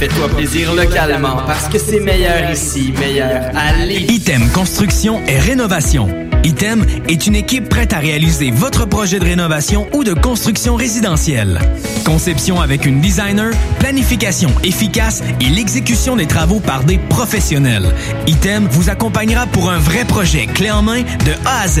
Fais-toi plaisir localement parce que c'est meilleur ici, meilleur Lévis. Item Construction et Rénovation. Item est une équipe prête à réaliser votre projet de rénovation ou de construction résidentielle. Conception avec une designer, planification efficace et l'exécution des travaux par des professionnels. Item vous accompagnera pour un vrai projet clé en main de A à Z.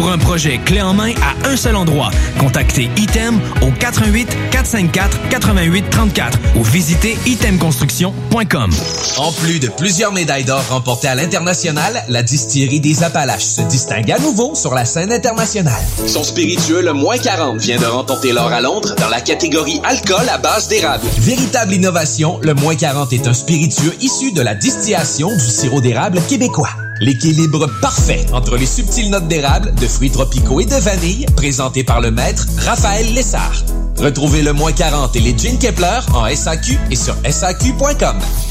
Pour un projet clé en main à un seul endroit, contactez Item au 88 454 88 34 ou visitez itemconstruction.com. En plus de plusieurs médailles d'or remportées à l'international, la distillerie des Appalaches se distingue à nouveau sur la scène internationale. Son spiritueux, le moins 40, vient de remporter l'or à Londres dans la catégorie alcool à base d'érable. Véritable innovation, le moins 40 est un spiritueux issu de la distillation du sirop d'érable québécois. L'équilibre parfait entre les subtiles notes d'érable, de fruits tropicaux et de vanille, présenté par le maître Raphaël Lessard. Retrouvez le moins 40 et les gin Kepler en SAQ et sur SAQ.com.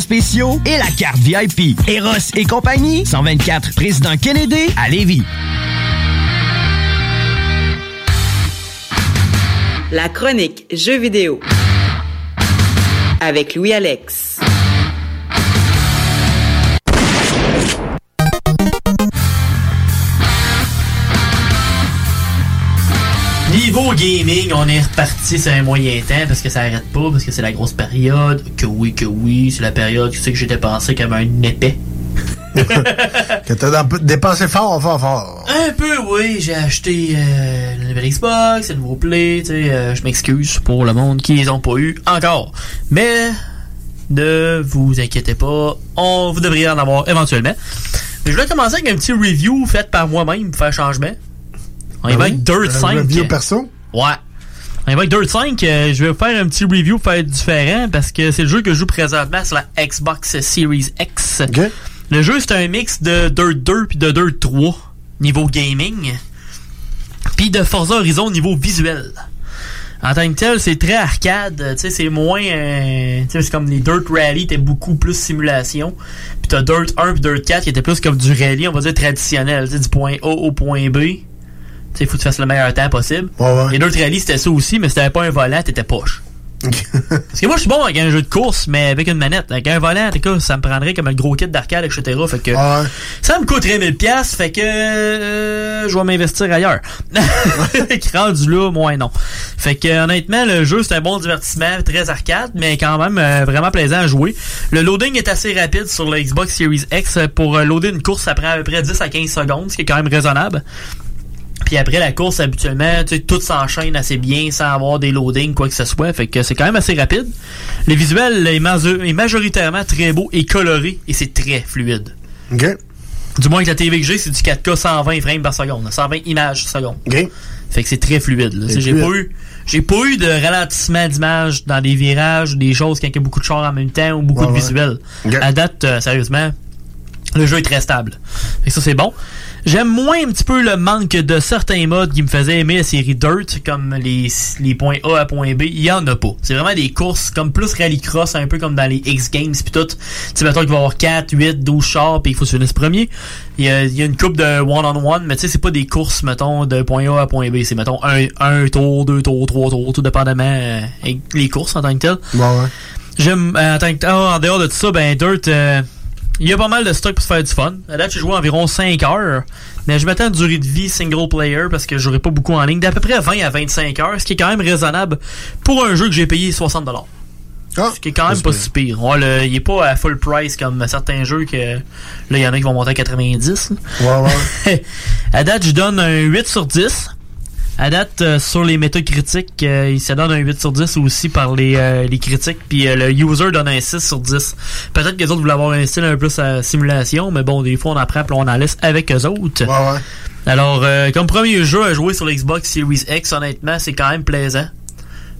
spéciaux et la carte VIP. Eros et compagnie, 124 Président Kennedy à Lévis. La chronique Jeux vidéo avec Louis-Alex. Niveau gaming, on est reparti sur un moyen temps parce que ça arrête pas, parce que c'est la grosse période. Que oui, que oui, c'est la période, tu sais que j'étais pensé comme un épais. [LAUGHS] Que t'as dépensé fort, fort, fort. Un peu, oui. J'ai acheté euh, le nouvel Xbox, le nouveau Play. Tu sais, euh, je m'excuse pour le monde qui les ont pas eu encore. Mais ne vous inquiétez pas, on vous devriez en avoir éventuellement. Mais je vais commencer avec un petit review fait par moi-même pour faire changement. On y Ah va avec Dirt Un 5. review perso? Ouais. On y va avec Dirt 5. euh, je vais vous faire un petit review pour faire différent parce que c'est le jeu que je joue présentement sur la Xbox Series X. Le jeu, c'est un mix de Dirt 2 puis de Dirt 3 niveau gaming. Puis de Forza Horizon niveau visuel. En tant que tel, c'est très arcade. Tu sais, c'est moins... euh, tu sais, c'est comme les Dirt Rally étaient beaucoup plus simulation. Puis t'as Dirt 1 puis Dirt 4 qui étaient plus comme du rallye, on va dire traditionnel. Tu sais, du point A au point B. Tu sais, faut que tu fasses le meilleur temps possible. Les Dirt Rally, c'était ça aussi, mais si t'avais pas un volant, t'étais poche. [LAUGHS] Parce que moi, je suis bon avec un jeu de course, mais avec une manette. Avec un volant, en ça me prendrait comme un gros kit d'arcade, etc. Fait que ça me coûterait 1000 pièces, fait que euh, je vais m'investir ailleurs. [LAUGHS] Rendu là, moi non. Fait que honnêtement, le jeu c'est un bon divertissement, très arcade, mais quand même euh, vraiment plaisant à jouer. Le loading est assez rapide sur le Xbox Series X. Pour euh, loader une course, ça prend à peu près 10 à 15 secondes, ce qui est quand même raisonnable. Puis après la course, habituellement, tu sais, tout s'enchaîne assez bien sans avoir des loadings, quoi que ce soit. Fait que c'est quand même assez rapide. Le visuel est, est majoritairement très beau et coloré et c'est très fluide. OK. Du moins que la TV que j'ai, c'est du 4K 120 frames par seconde. 120 images par seconde. Fait que c'est très fluide. J'ai pas eu. J'ai pas eu de ralentissement d'image dans des virages ou des choses quand il y a beaucoup de chars en même temps ou beaucoup Ouais, de ouais. visuels. À date, euh, sérieusement, le jeu est très stable. Fait que ça, c'est bon. J'aime moins un petit peu le manque de certains modes qui me faisaient aimer la série Dirt, comme les, les points A à point B. Il y en a pas. C'est vraiment des courses comme plus rallycross, un peu comme dans les X Games pis tout. Tu sais, mettons qu'il va y avoir 4, 8, 12 chars pis il faut se finir premier. Il y a, il y a une coupe de one-on-one, mais tu sais, c'est pas des courses, mettons, de point A à point B. C'est, mettons, un, un tour, deux tours, trois tours, tout dépendamment euh, les courses en tant que tel. Bon, ouais. J'aime, euh, en tant que ah, en dehors de tout ça, ben, Dirt, euh, il y a pas mal de stock pour se faire du fun. À date, j'ai joué environ 5 heures. Mais je m'attends à une durée de vie single player parce que j'aurai pas beaucoup en ligne. D'à peu près 20 à 25 heures, ce qui est quand même raisonnable pour un jeu que j'ai payé 60 Ce qui est quand même pas si pire. Ouais, le- il est pas à full price comme certains jeux que là, il y en a qui vont monter à 90. Ouais, ouais. [LAUGHS] à date, je donne un 8 sur 10. À date, euh, sur les métacritiques, euh, il se donne un 8 sur 10 aussi par les, euh, les critiques. Puis euh, le user donne un 6 sur 10. Peut-être que les autres voulaient avoir un style un peu plus à simulation, mais bon, des fois on apprend puis on en laisse avec eux autres. Alors, euh, comme premier jeu à jouer sur l'Xbox Series X, honnêtement, c'est quand même plaisant.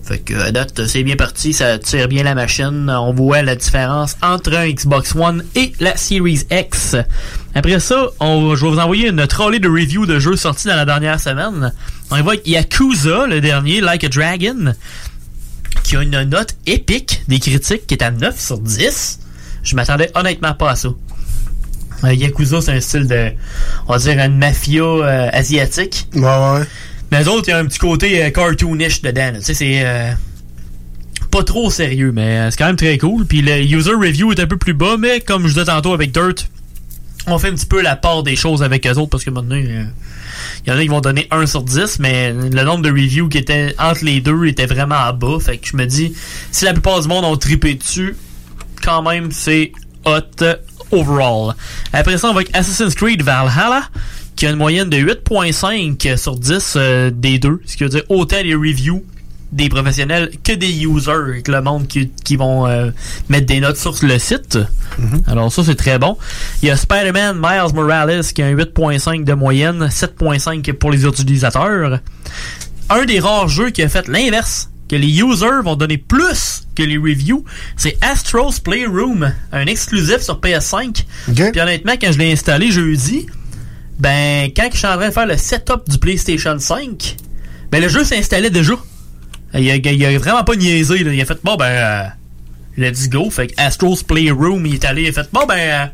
Fait que à date, c'est bien parti, ça tire bien la machine. On voit la différence entre un Xbox One et la Series X. Après ça, on, je vais vous envoyer une trolley de review de jeux sortis dans la dernière semaine. On y avec Yakuza, le dernier, Like a Dragon, qui a une note épique des critiques qui est à 9 sur 10. Je m'attendais honnêtement pas à ça. Euh, Yakuza, c'est un style de, on va dire, une mafia euh, asiatique. Ouais, ouais. Mais les autres, il y a un petit côté euh, cartoonish dedans. Tu sais, c'est euh, pas trop sérieux, mais euh, c'est quand même très cool. Puis le user review est un peu plus bas, mais comme je disais tantôt avec Dirt, on fait un petit peu la part des choses avec eux autres parce que maintenant, euh, il y en a qui vont donner 1 sur 10, mais le nombre de reviews qui étaient entre les deux était vraiment à bas. Fait que je me dis, si la plupart du monde ont trippé dessus, quand même, c'est hot overall. Après ça, on va avec Assassin's Creed Valhalla, qui a une moyenne de 8.5 sur 10 euh, des deux. Ce qui veut dire autant les reviews des professionnels que des users, que le monde qui, qui vont euh, mettre des notes sur le site. Alors ça, c'est très bon. Il y a Spider-Man Miles Morales qui a un 8.5 de moyenne, 7.5 pour les utilisateurs. Un des rares jeux qui a fait l'inverse, que les users vont donner plus que les reviews, c'est Astro's Playroom, un exclusif sur PS5. Puis honnêtement, quand je l'ai installé jeudi, ben quand je suis en train de faire le setup du PlayStation 5, ben le jeu s'installait déjà. Il a, il a vraiment pas niaisé. Là. Il a fait bon ben euh, let's go. Fait que Astro's Playroom il est allé, il a fait bon ben euh,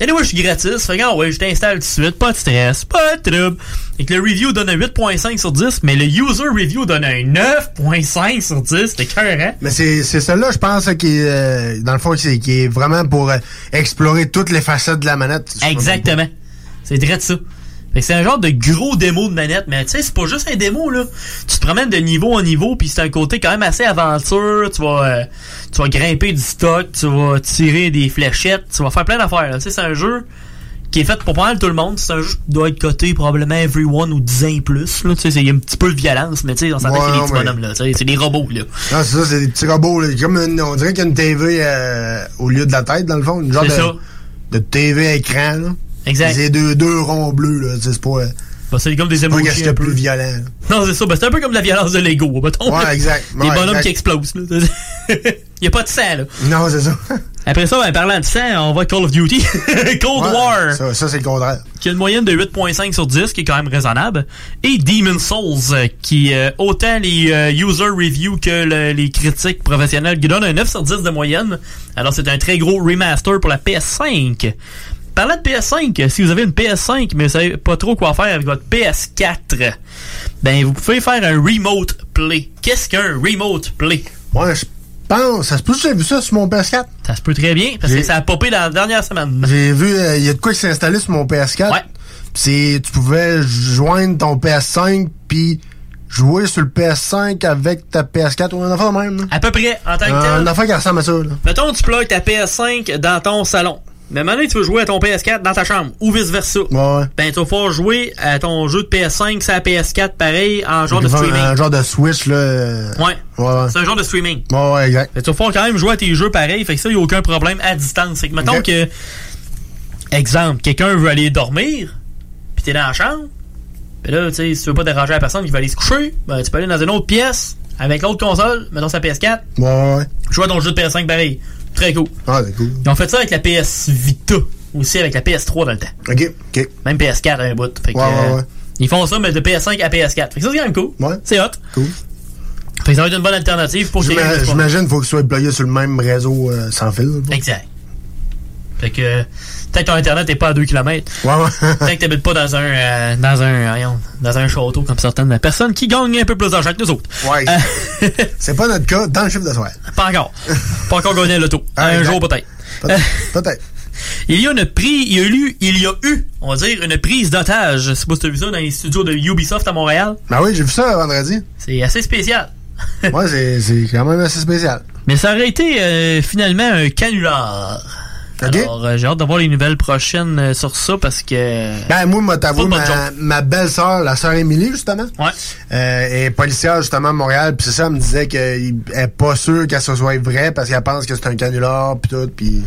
Anyway, je suis gratis. Fait que, ah ouais, je t'installe tout de suite. Pas de stress. Pas de trouble. Et que le review donne un 8.5 sur 10, mais le user review donne un 9.5 sur 10. C'était cœur, Mais c'est c'est celle-là, je pense, qui est, euh, dans le fond, c'est qui est vraiment pour euh, explorer toutes les facettes de la manette. Exactement. C'est de ça. Fait que c'est un genre de gros démo de manette, mais tu sais, c'est pas juste un démo, là. Tu te promènes de niveau en niveau, puis c'est un côté quand même assez aventure. Tu vas, euh, tu vas grimper du stock, tu vas tirer des fléchettes, tu vas faire plein d'affaires. là. Tu sais, c'est un jeu qui est fait pour pas mal tout le monde. C'est un jeu qui doit être coté probablement everyone ou 10 ans et plus. Là. Tu sais, c'est- il y a un petit peu de violence, mais tu sais, on s'entend Ouais, que c'est des petits mais- bonhommes, là. C'est des robots, là. Non, c'est ça, c'est des petits robots. Là. Comme une- on dirait qu'il y a une TV euh, au lieu de la tête, dans le fond. Une genre de, ça. de TV écran. Là. Exact. C'est deux, deux ronds bleus. Là. C'est pas, euh, Bah, c'est comme des un peu. plus violent. là. Non, c'est ça. Ben, c'est un peu comme la violence de Lego, mettons. Ouais, exact. [LAUGHS] Des Ouais, bonhommes exact. qui explosent, là. Il [LAUGHS] y a pas de sang, là. Non, c'est ça. [LAUGHS] Après ça, ben, parlant de sang, on va Call of Duty. Cold Ouais, War. Ça, ça, c'est le contraire. Qui a une moyenne de 8.5 sur 10, qui est quand même raisonnable. Et Demon Souls, euh, qui, euh, autant les euh, user reviews que le- les critiques professionnelles, qui donnent un 9 sur 10 de moyenne. Alors, c'est un très gros remaster pour la PS5. Parlant de PS5, si vous avez une PS5, mais vous savez pas trop quoi faire avec votre PS4, ben, vous pouvez faire un remote play. Qu'est-ce qu'un remote play? Ouais, je pense. Ça se peut que j'ai vu ça sur mon PS4. Ça se peut très bien, parce que ça a popé dans la dernière semaine. J'ai vu, euh, il y a de quoi qui s'est installé sur mon PS4. Ouais. C'est, tu pouvais joindre ton PS5 puis jouer sur le PS5 avec ta PS4 ou un affaire de même. là. À peu près, en tant que Euh, tel. une affaire qui ressemble à ça. Là. Mettons, tu plugues ta PS5 dans ton salon. Mais maintenant, tu veux jouer à ton PS4 dans ta chambre, ou vice-versa. Ouais. Ben, tu vas pouvoir jouer à ton jeu de PS5 sur la PS4, pareil, en genre de streaming. Un genre de Switch, là. euh, Ouais. Ouais. C'est un genre de streaming. Ouais, ouais, exact. Que tu vas pouvoir quand même jouer à tes jeux pareil, fait que ça, il a aucun problème à distance. C'est que, mettons que, exemple, quelqu'un veut aller dormir, pis t'es dans la chambre, pis là, tu sais, si tu veux pas déranger la personne qui va aller se coucher, ben, tu peux aller dans une autre pièce, avec l'autre console, mettons sa PS4, Ouais, ouais, ouais. jouer à ton jeu de PS5 pareil. Très cool. Ah, c'est cool. Ils ont fait ça avec la PS Vita, aussi avec la PS3 dans le temps. Ok, ok. Même PS4 un bout. Fait que, Ouais, ouais, euh, ouais. Ils font ça, mais de PS5 à PS4. Fait que ça, c'est quand même cool. Ouais. C'est hot. Cool. Fait que ça va être une bonne alternative pour J'imagine qu'il faut que ce soit déployé sur le même réseau euh, sans fil. Exact. Fait que peut-être que ton internet n'est pas à 2 km. Ouais, ouais. [LAUGHS] Peut-être que t'habites pas dans un euh, dans un voyons, dans un château comme certaines personnes qui gagnent un peu plus d'argent que nous autres. Ouais. Euh, [LAUGHS] C'est pas notre cas dans le chiffre de soir. pas encore. pas encore gagné l'auto. Ah, un exact. jour peut-être. Peut-être. [LAUGHS] Il y a une prise, il y a eu, il y a eu, on va dire, une prise d'otage. Je sais pas si t'as vu ça dans les studios de Ubisoft à Montréal. Ben oui, j'ai vu ça vendredi. C'est assez spécial. Ouais, c'est c'est quand même assez spécial. Mais ça aurait été euh, finalement un canular. Alors, euh, j'ai hâte d'avoir les nouvelles prochaines euh, sur ça parce que. Ben, moi, moi, t'avoue, ma, ma belle-sœur, la sœur Émilie, justement, Ouais. euh, est policière, justement, à Montréal, puis c'est ça, elle me disait qu'elle est pas sûre que ce soit vrai, parce qu'elle pense que c'est un canular, puis tout, puis...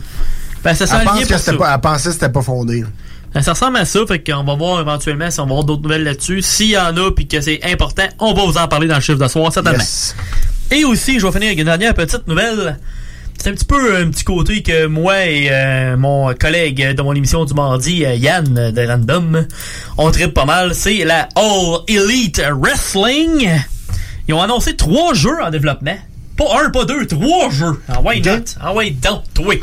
Ben, ça Elle, pense que ça. pas, elle pensait que c'était pas fondé. Ben, ça ressemble à ça, fait qu'on va voir éventuellement si on va avoir d'autres nouvelles là-dessus. S'il y en a puis que c'est important, on va vous en parler dans le chiffre de soir, certainement. Yes. Et aussi, je vais finir avec une dernière petite nouvelle. C'est un petit peu un petit côté que moi et euh, mon collègue de mon émission du mardi, euh, Yann de Random, on tripe pas mal. C'est la All Elite Wrestling. Ils ont annoncé trois jeux en développement. Pas un, pas deux, trois jeux. Ah ouais, not. Ah ouais, donc, oui.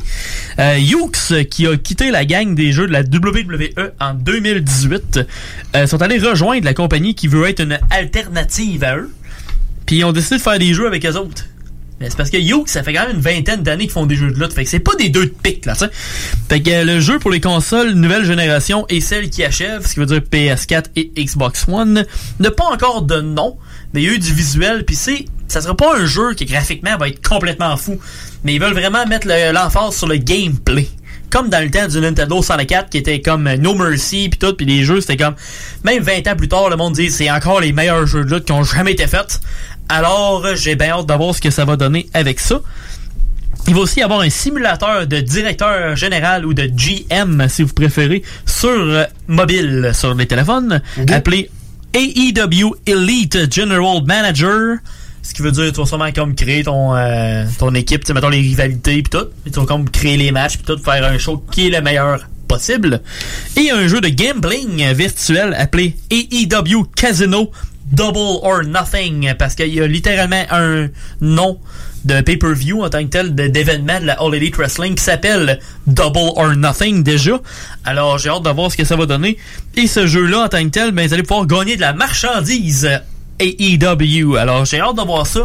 Euh, Hughes, qui a quitté la gang des jeux de la WWE en 2018, euh, sont allés rejoindre la compagnie qui veut être une alternative à eux. Puis ils ont décidé de faire des jeux avec eux autres. Mais c'est parce que Yoke, ça fait quand même une vingtaine d'années qu'ils font des jeux de lutte. Fait que c'est pas des deux de pique, là, tu sais. Fait que euh, le jeu pour les consoles nouvelle génération et celle qui achève, ce qui veut dire PS4 et Xbox One, n'a pas encore de nom, mais il y a eu du visuel, puis c'est, ça sera pas un jeu qui graphiquement va être complètement fou, mais ils veulent vraiment mettre le- l'emphase sur le gameplay. comme dans le temps du Nintendo 64 qui était comme euh, No Mercy puis tout, puis les jeux c'était comme même 20 ans plus tard le monde dit c'est encore les meilleurs jeux de lutte qui ont jamais été faits. Alors euh, j'ai bien hâte de voir ce que ça va donner avec ça. Il va aussi y avoir un simulateur de directeur général ou de GM, si vous préférez, sur euh, mobile, sur les téléphones, appelé AEW Elite General Manager. Ce qui veut dire, tu vas sûrement comme créer ton, euh, ton équipe, tu mettons les rivalités pis tout. Et tu vas comme créer les matchs pis tout, faire un show qui est le meilleur possible. Et un jeu de gambling virtuel appelé AEW Casino Double or Nothing. Parce qu'il y a littéralement un nom de pay-per-view en tant que tel d'événement de la All Elite Wrestling qui s'appelle Double or Nothing déjà. Alors j'ai hâte de voir ce que ça va donner. Et ce jeu-là en tant que tel, ben, vous allez pouvoir gagner de la marchandise AEW. Alors j'ai hâte de voir ça.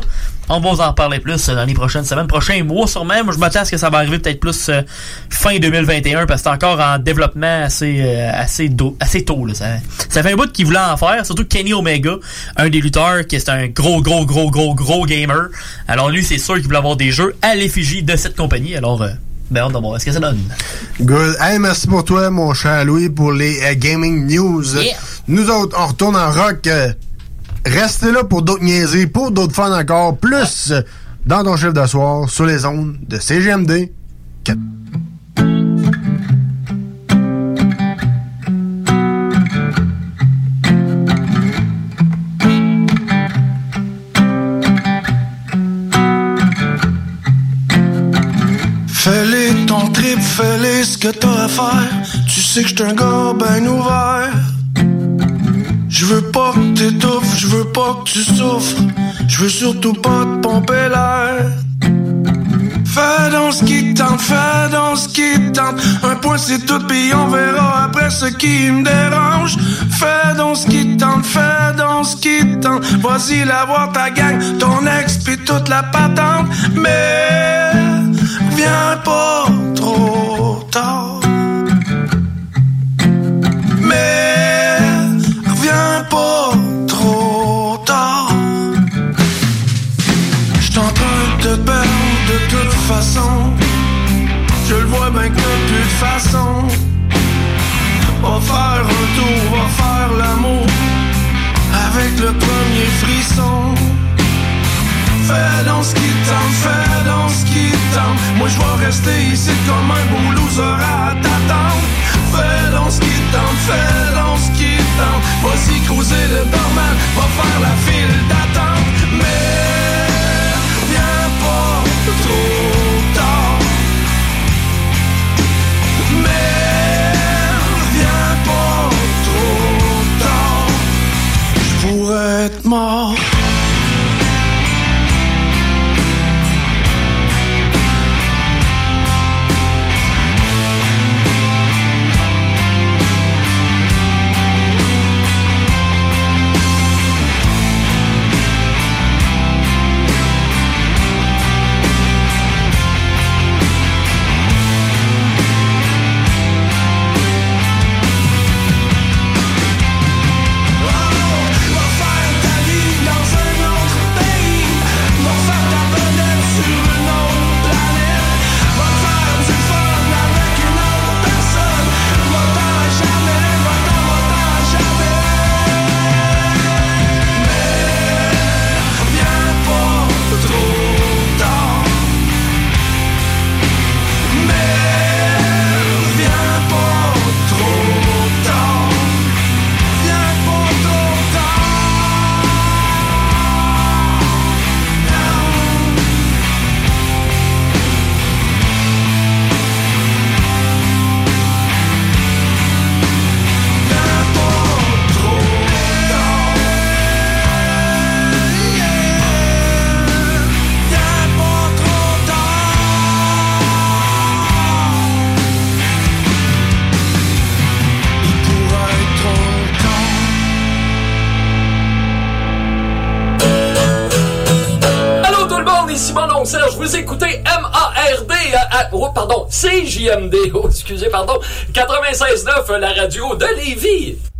On va vous en parler plus euh, dans les prochaines semaines, prochains mois sûrement. Moi je m'attends à ce que ça va arriver peut-être plus euh, fin 2021 parce que c'est encore en développement assez euh, assez, do- assez tôt. Là. Ça, ça fait un bout qu'il voulait en faire, surtout Kenny Omega, un des lutteurs qui est un gros gros gros gros gros gamer. Alors lui c'est sûr qu'il voulait avoir des jeux à l'effigie de cette compagnie. Alors euh, ben hâte de voir ce que ça donne. Good. Hey, merci pour toi, mon cher Louis, pour les euh, gaming news. Yeah. Nous autres, on retourne en rock. Restez là pour d'autres niaiseries, pour d'autres fun encore, plus euh, dans ton chiffre de soir, sur les ondes de CGMD. Fais-les ton trip, fais-les ce que t'as à faire. Tu sais que j'suis un gars ben ouvert. Je veux pas que t'étouffes, je veux pas que tu souffres. Je veux surtout pas te pomper l'air. Fais donc ce qui te tente, fais donc ce qui te tente. Un point c'est tout, puis on verra après ce qui me dérange. Fais donc ce qui te tente, fais donc ce qui te tente. Vas-y, la voir ta gang, ton ex, puis toute la patente. Mais viens pas trop tard. Je le vois bien que plus de façon. Va faire un tour, va faire l'amour avec le premier frisson. Fais donc ce qui tente, fais donc ce qui tente. Moi je vais rester ici comme un beau loser à t'attendre. Fais donc ce qui tente, fais donc ce qui tente. Vas-y creuser le barman, va faire la file d'attente. Pourrais être C-J-M-D, [LAUGHS] oh, excusez, pardon, 96.9, la radio de Lévis.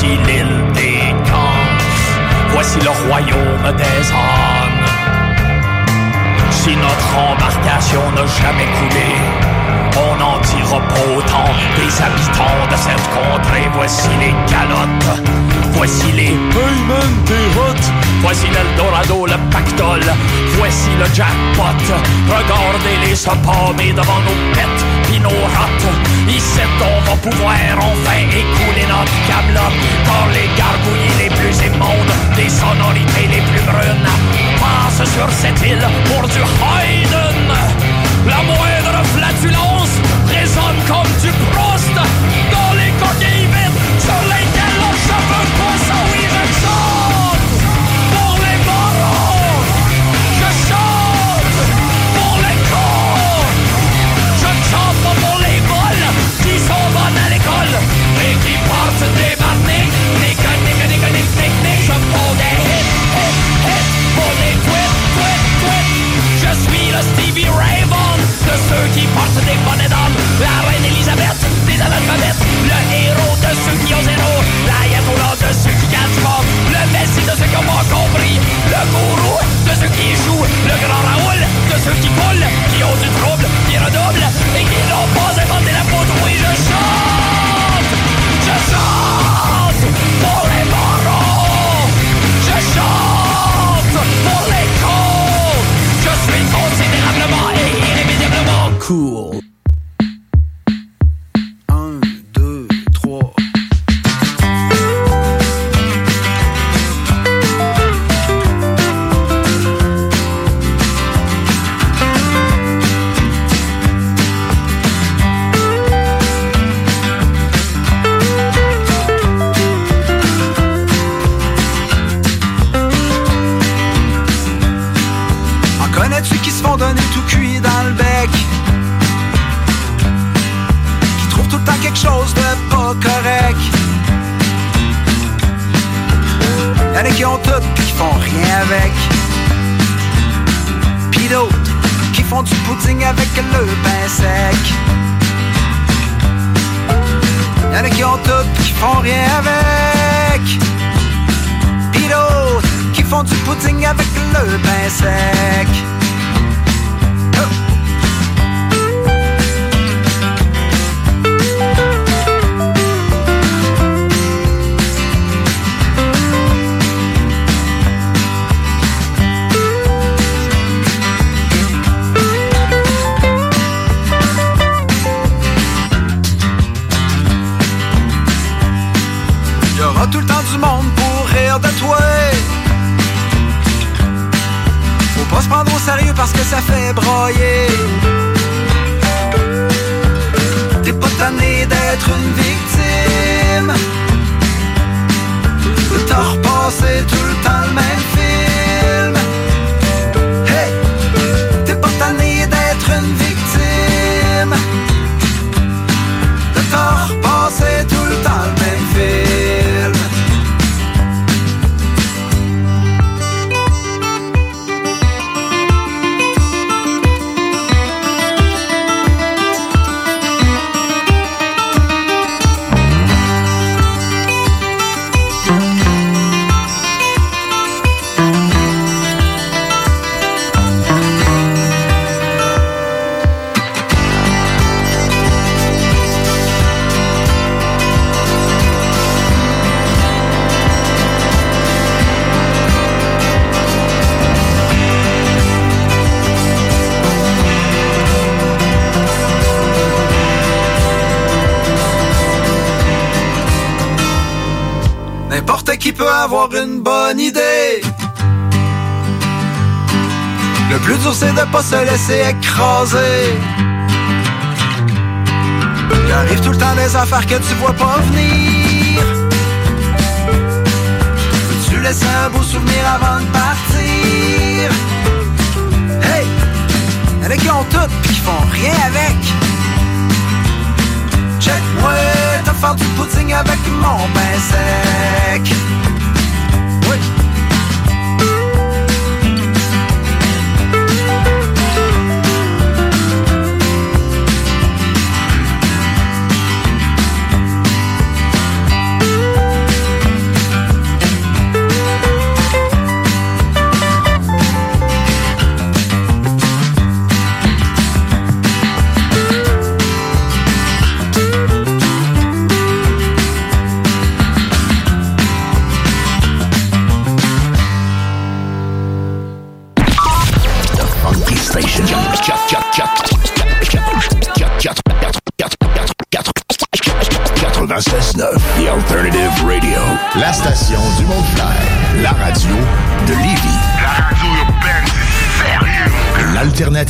voici l'île des Kangs, voici le royaume des ânes. Si notre embarcation n'a jamais coulé, on propre au des habitants de cette contrée. Voici les calottes, voici les paiements des routes, voici l'Eldorado, le pactole, voici le jackpot. Regardez-les se devant nos pets pis nos rates. Ici, on va pouvoir enfin écouler notre câble car les gargouillis les plus immondes, des sonorités les plus brunes, passent sur cette île pour du Haydn. La moindre flatulence резон comme du Proust. Dans laisser écraser. Il arrive tout le temps des affaires que tu vois pas venir. Peux-tu laisser un beau souvenir avant de partir? Hey! Avec qui ont tout pis qui font rien avec. Check-moi, te faire du pudding avec mon pain sec.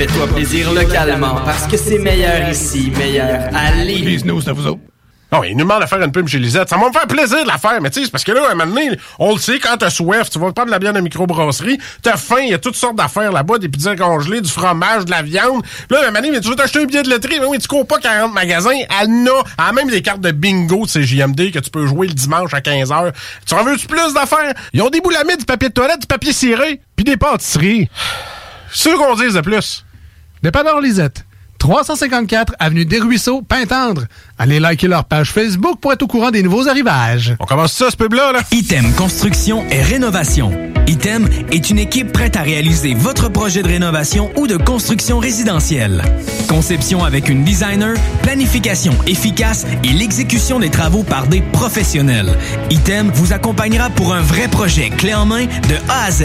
Fais-toi plaisir localement parce que c'est meilleur ici, meilleur à Lévis. Non, il nous demande de faire une pub chez Lisette. Ça va me faire plaisir de la faire, mais tu sais, parce que là, à un moment donné, on le sait, quand t'as soif, tu vas prendre de la bière de microbrasserie, t'as faim, il y a toutes sortes d'affaires là-bas, des pizzas congelées, du fromage, de la viande. Là, à un moment donné, tu veux t'acheter un billet de loterie, mais oui, tu cours pas 40 magasins, elle a, elle a même des cartes de bingo de CJMD que tu peux jouer le dimanche à 15h. Tu en veux-tu plus d'affaires? Ils ont des boulamides, du papier de toilette, du papier ciré, puis des pâtisseries. C'est ce qu'on dise de plus. Dépanneur Lisette. 354 Avenue des Ruisseaux, Pintendre. Allez liker leur page Facebook pour être au courant des nouveaux arrivages. On commence ça, ce pub-là, là? Item Construction et Rénovation. Item est une équipe prête à réaliser votre projet de rénovation ou de construction résidentielle. Conception avec une designer, planification efficace et l'exécution des travaux par des professionnels. Item vous accompagnera pour un vrai projet clé en main de A à Z.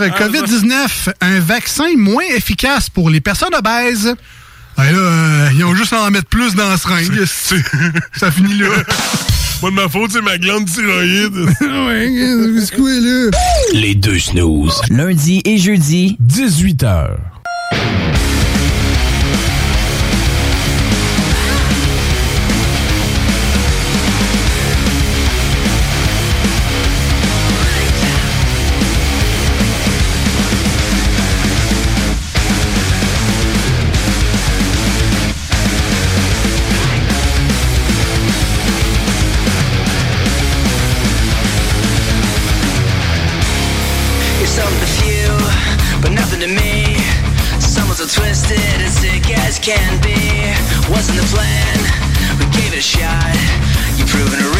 COVID-19, un vaccin moins efficace pour les personnes obèses. Ben là, euh, ils ont juste à en mettre plus dans la seringue. Ça finit là? [LAUGHS] Pas de ma faute, c'est ma glande thyroïde. [LAUGHS] ouais, c'est quoi là? Les deux snooze. Lundi et jeudi, 18h. Can be. Wasn't the plan, we gave it a shot. You're proving a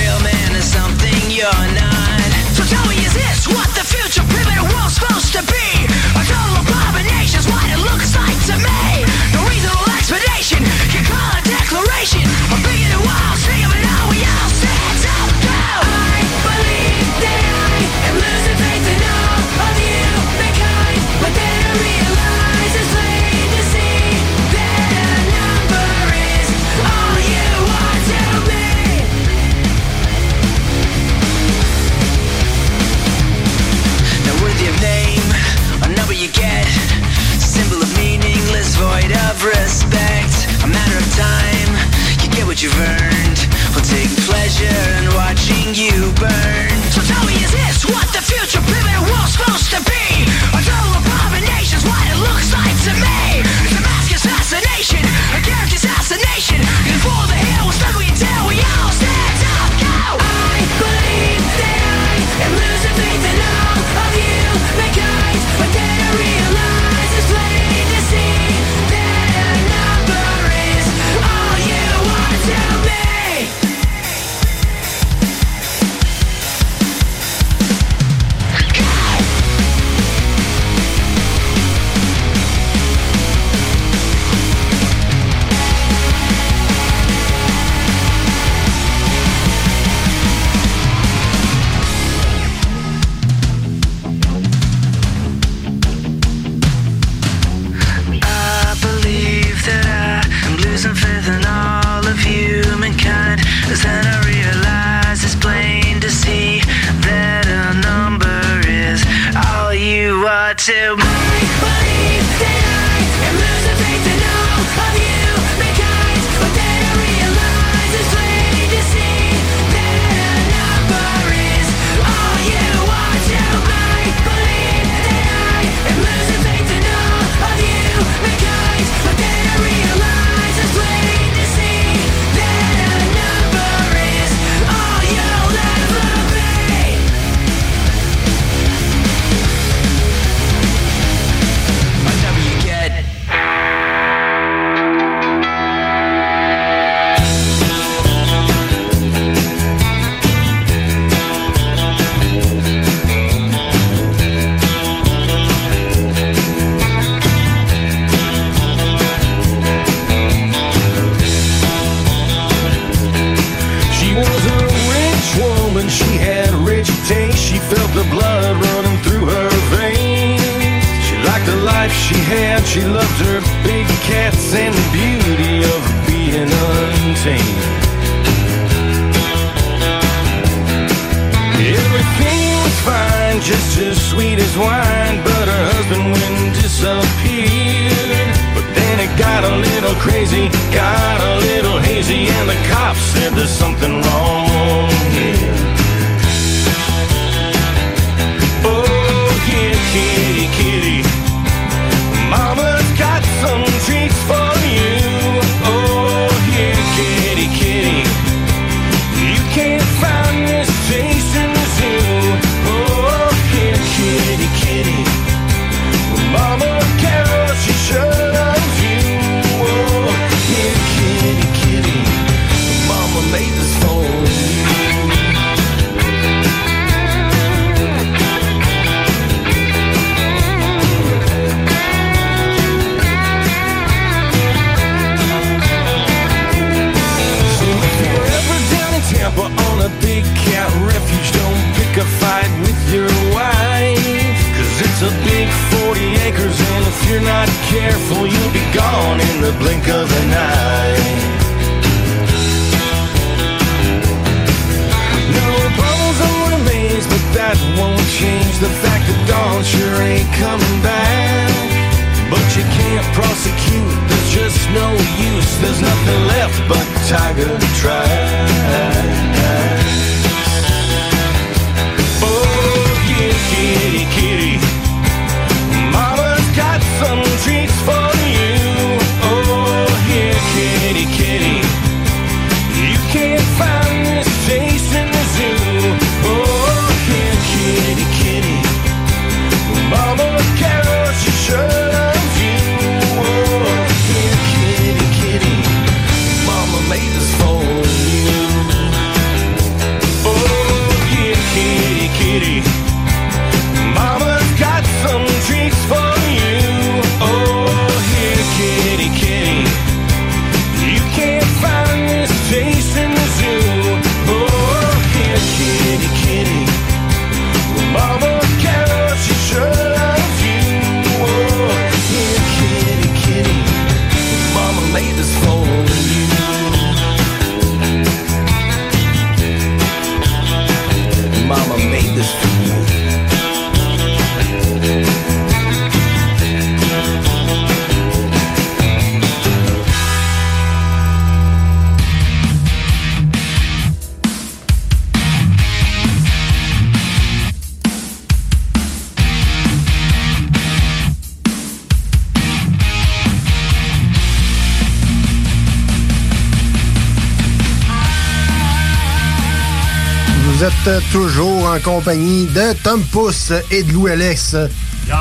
compagnie de Tom Pouce et de Lou Alex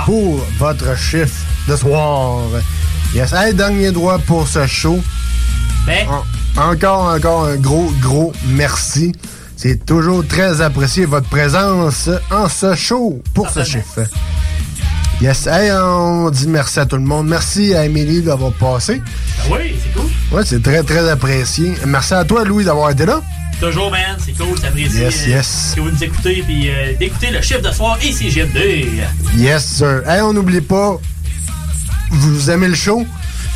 pour votre chiffre de soir. Yes, hey, dernier droit pour ce show. Ben. Encore, encore un gros, gros merci. C'est toujours très apprécié votre présence en ce show pour ce chiffre. Yes, hey, on dit merci à tout le monde. Merci à Émilie d'avoir passé. Ben oui, c'est cool. Ouais, c'est très, très apprécié. Merci à toi, Louis, d'avoir été là. Toujours, man yes, euh, yes. que vous nous écoutez, puis euh, d'écouter le chef de soir et CGMD. Yes, sir. Hey, on n'oublie pas, vous aimez le show,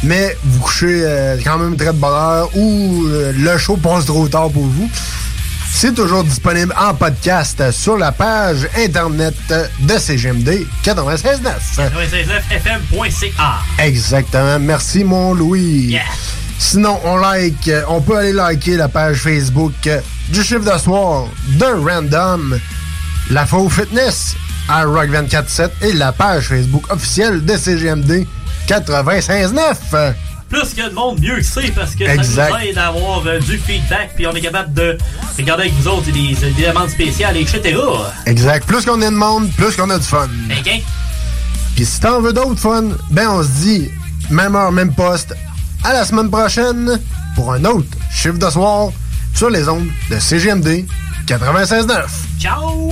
mais vous couchez euh, quand même très de bonne heure ou le show passe trop tard pour vous. C'est toujours disponible en podcast sur la page internet de CGMD 96.9. 96.9fm.ca. Exactement. Merci, mon Louis. Yeah. Sinon, on like, on peut aller liker la page Facebook du chiffre de soir de Random, la Faux Fitness à Rock 24.7 et la page Facebook officielle de CGMD 96.9. Plus que de monde, mieux que c'est parce que Exact. ça nous aide à avoir euh, du feedback puis on est capable de regarder avec vous autres des, des demandes spéciales, etc. Exact. Plus qu'on a de monde, plus qu'on a du fun. Ok? Puis si t'en veux d'autres fun, ben on se dit, même heure, même poste, à la semaine prochaine pour un autre chiffre de soir sur les ondes de CGMD 96.9. Ciao!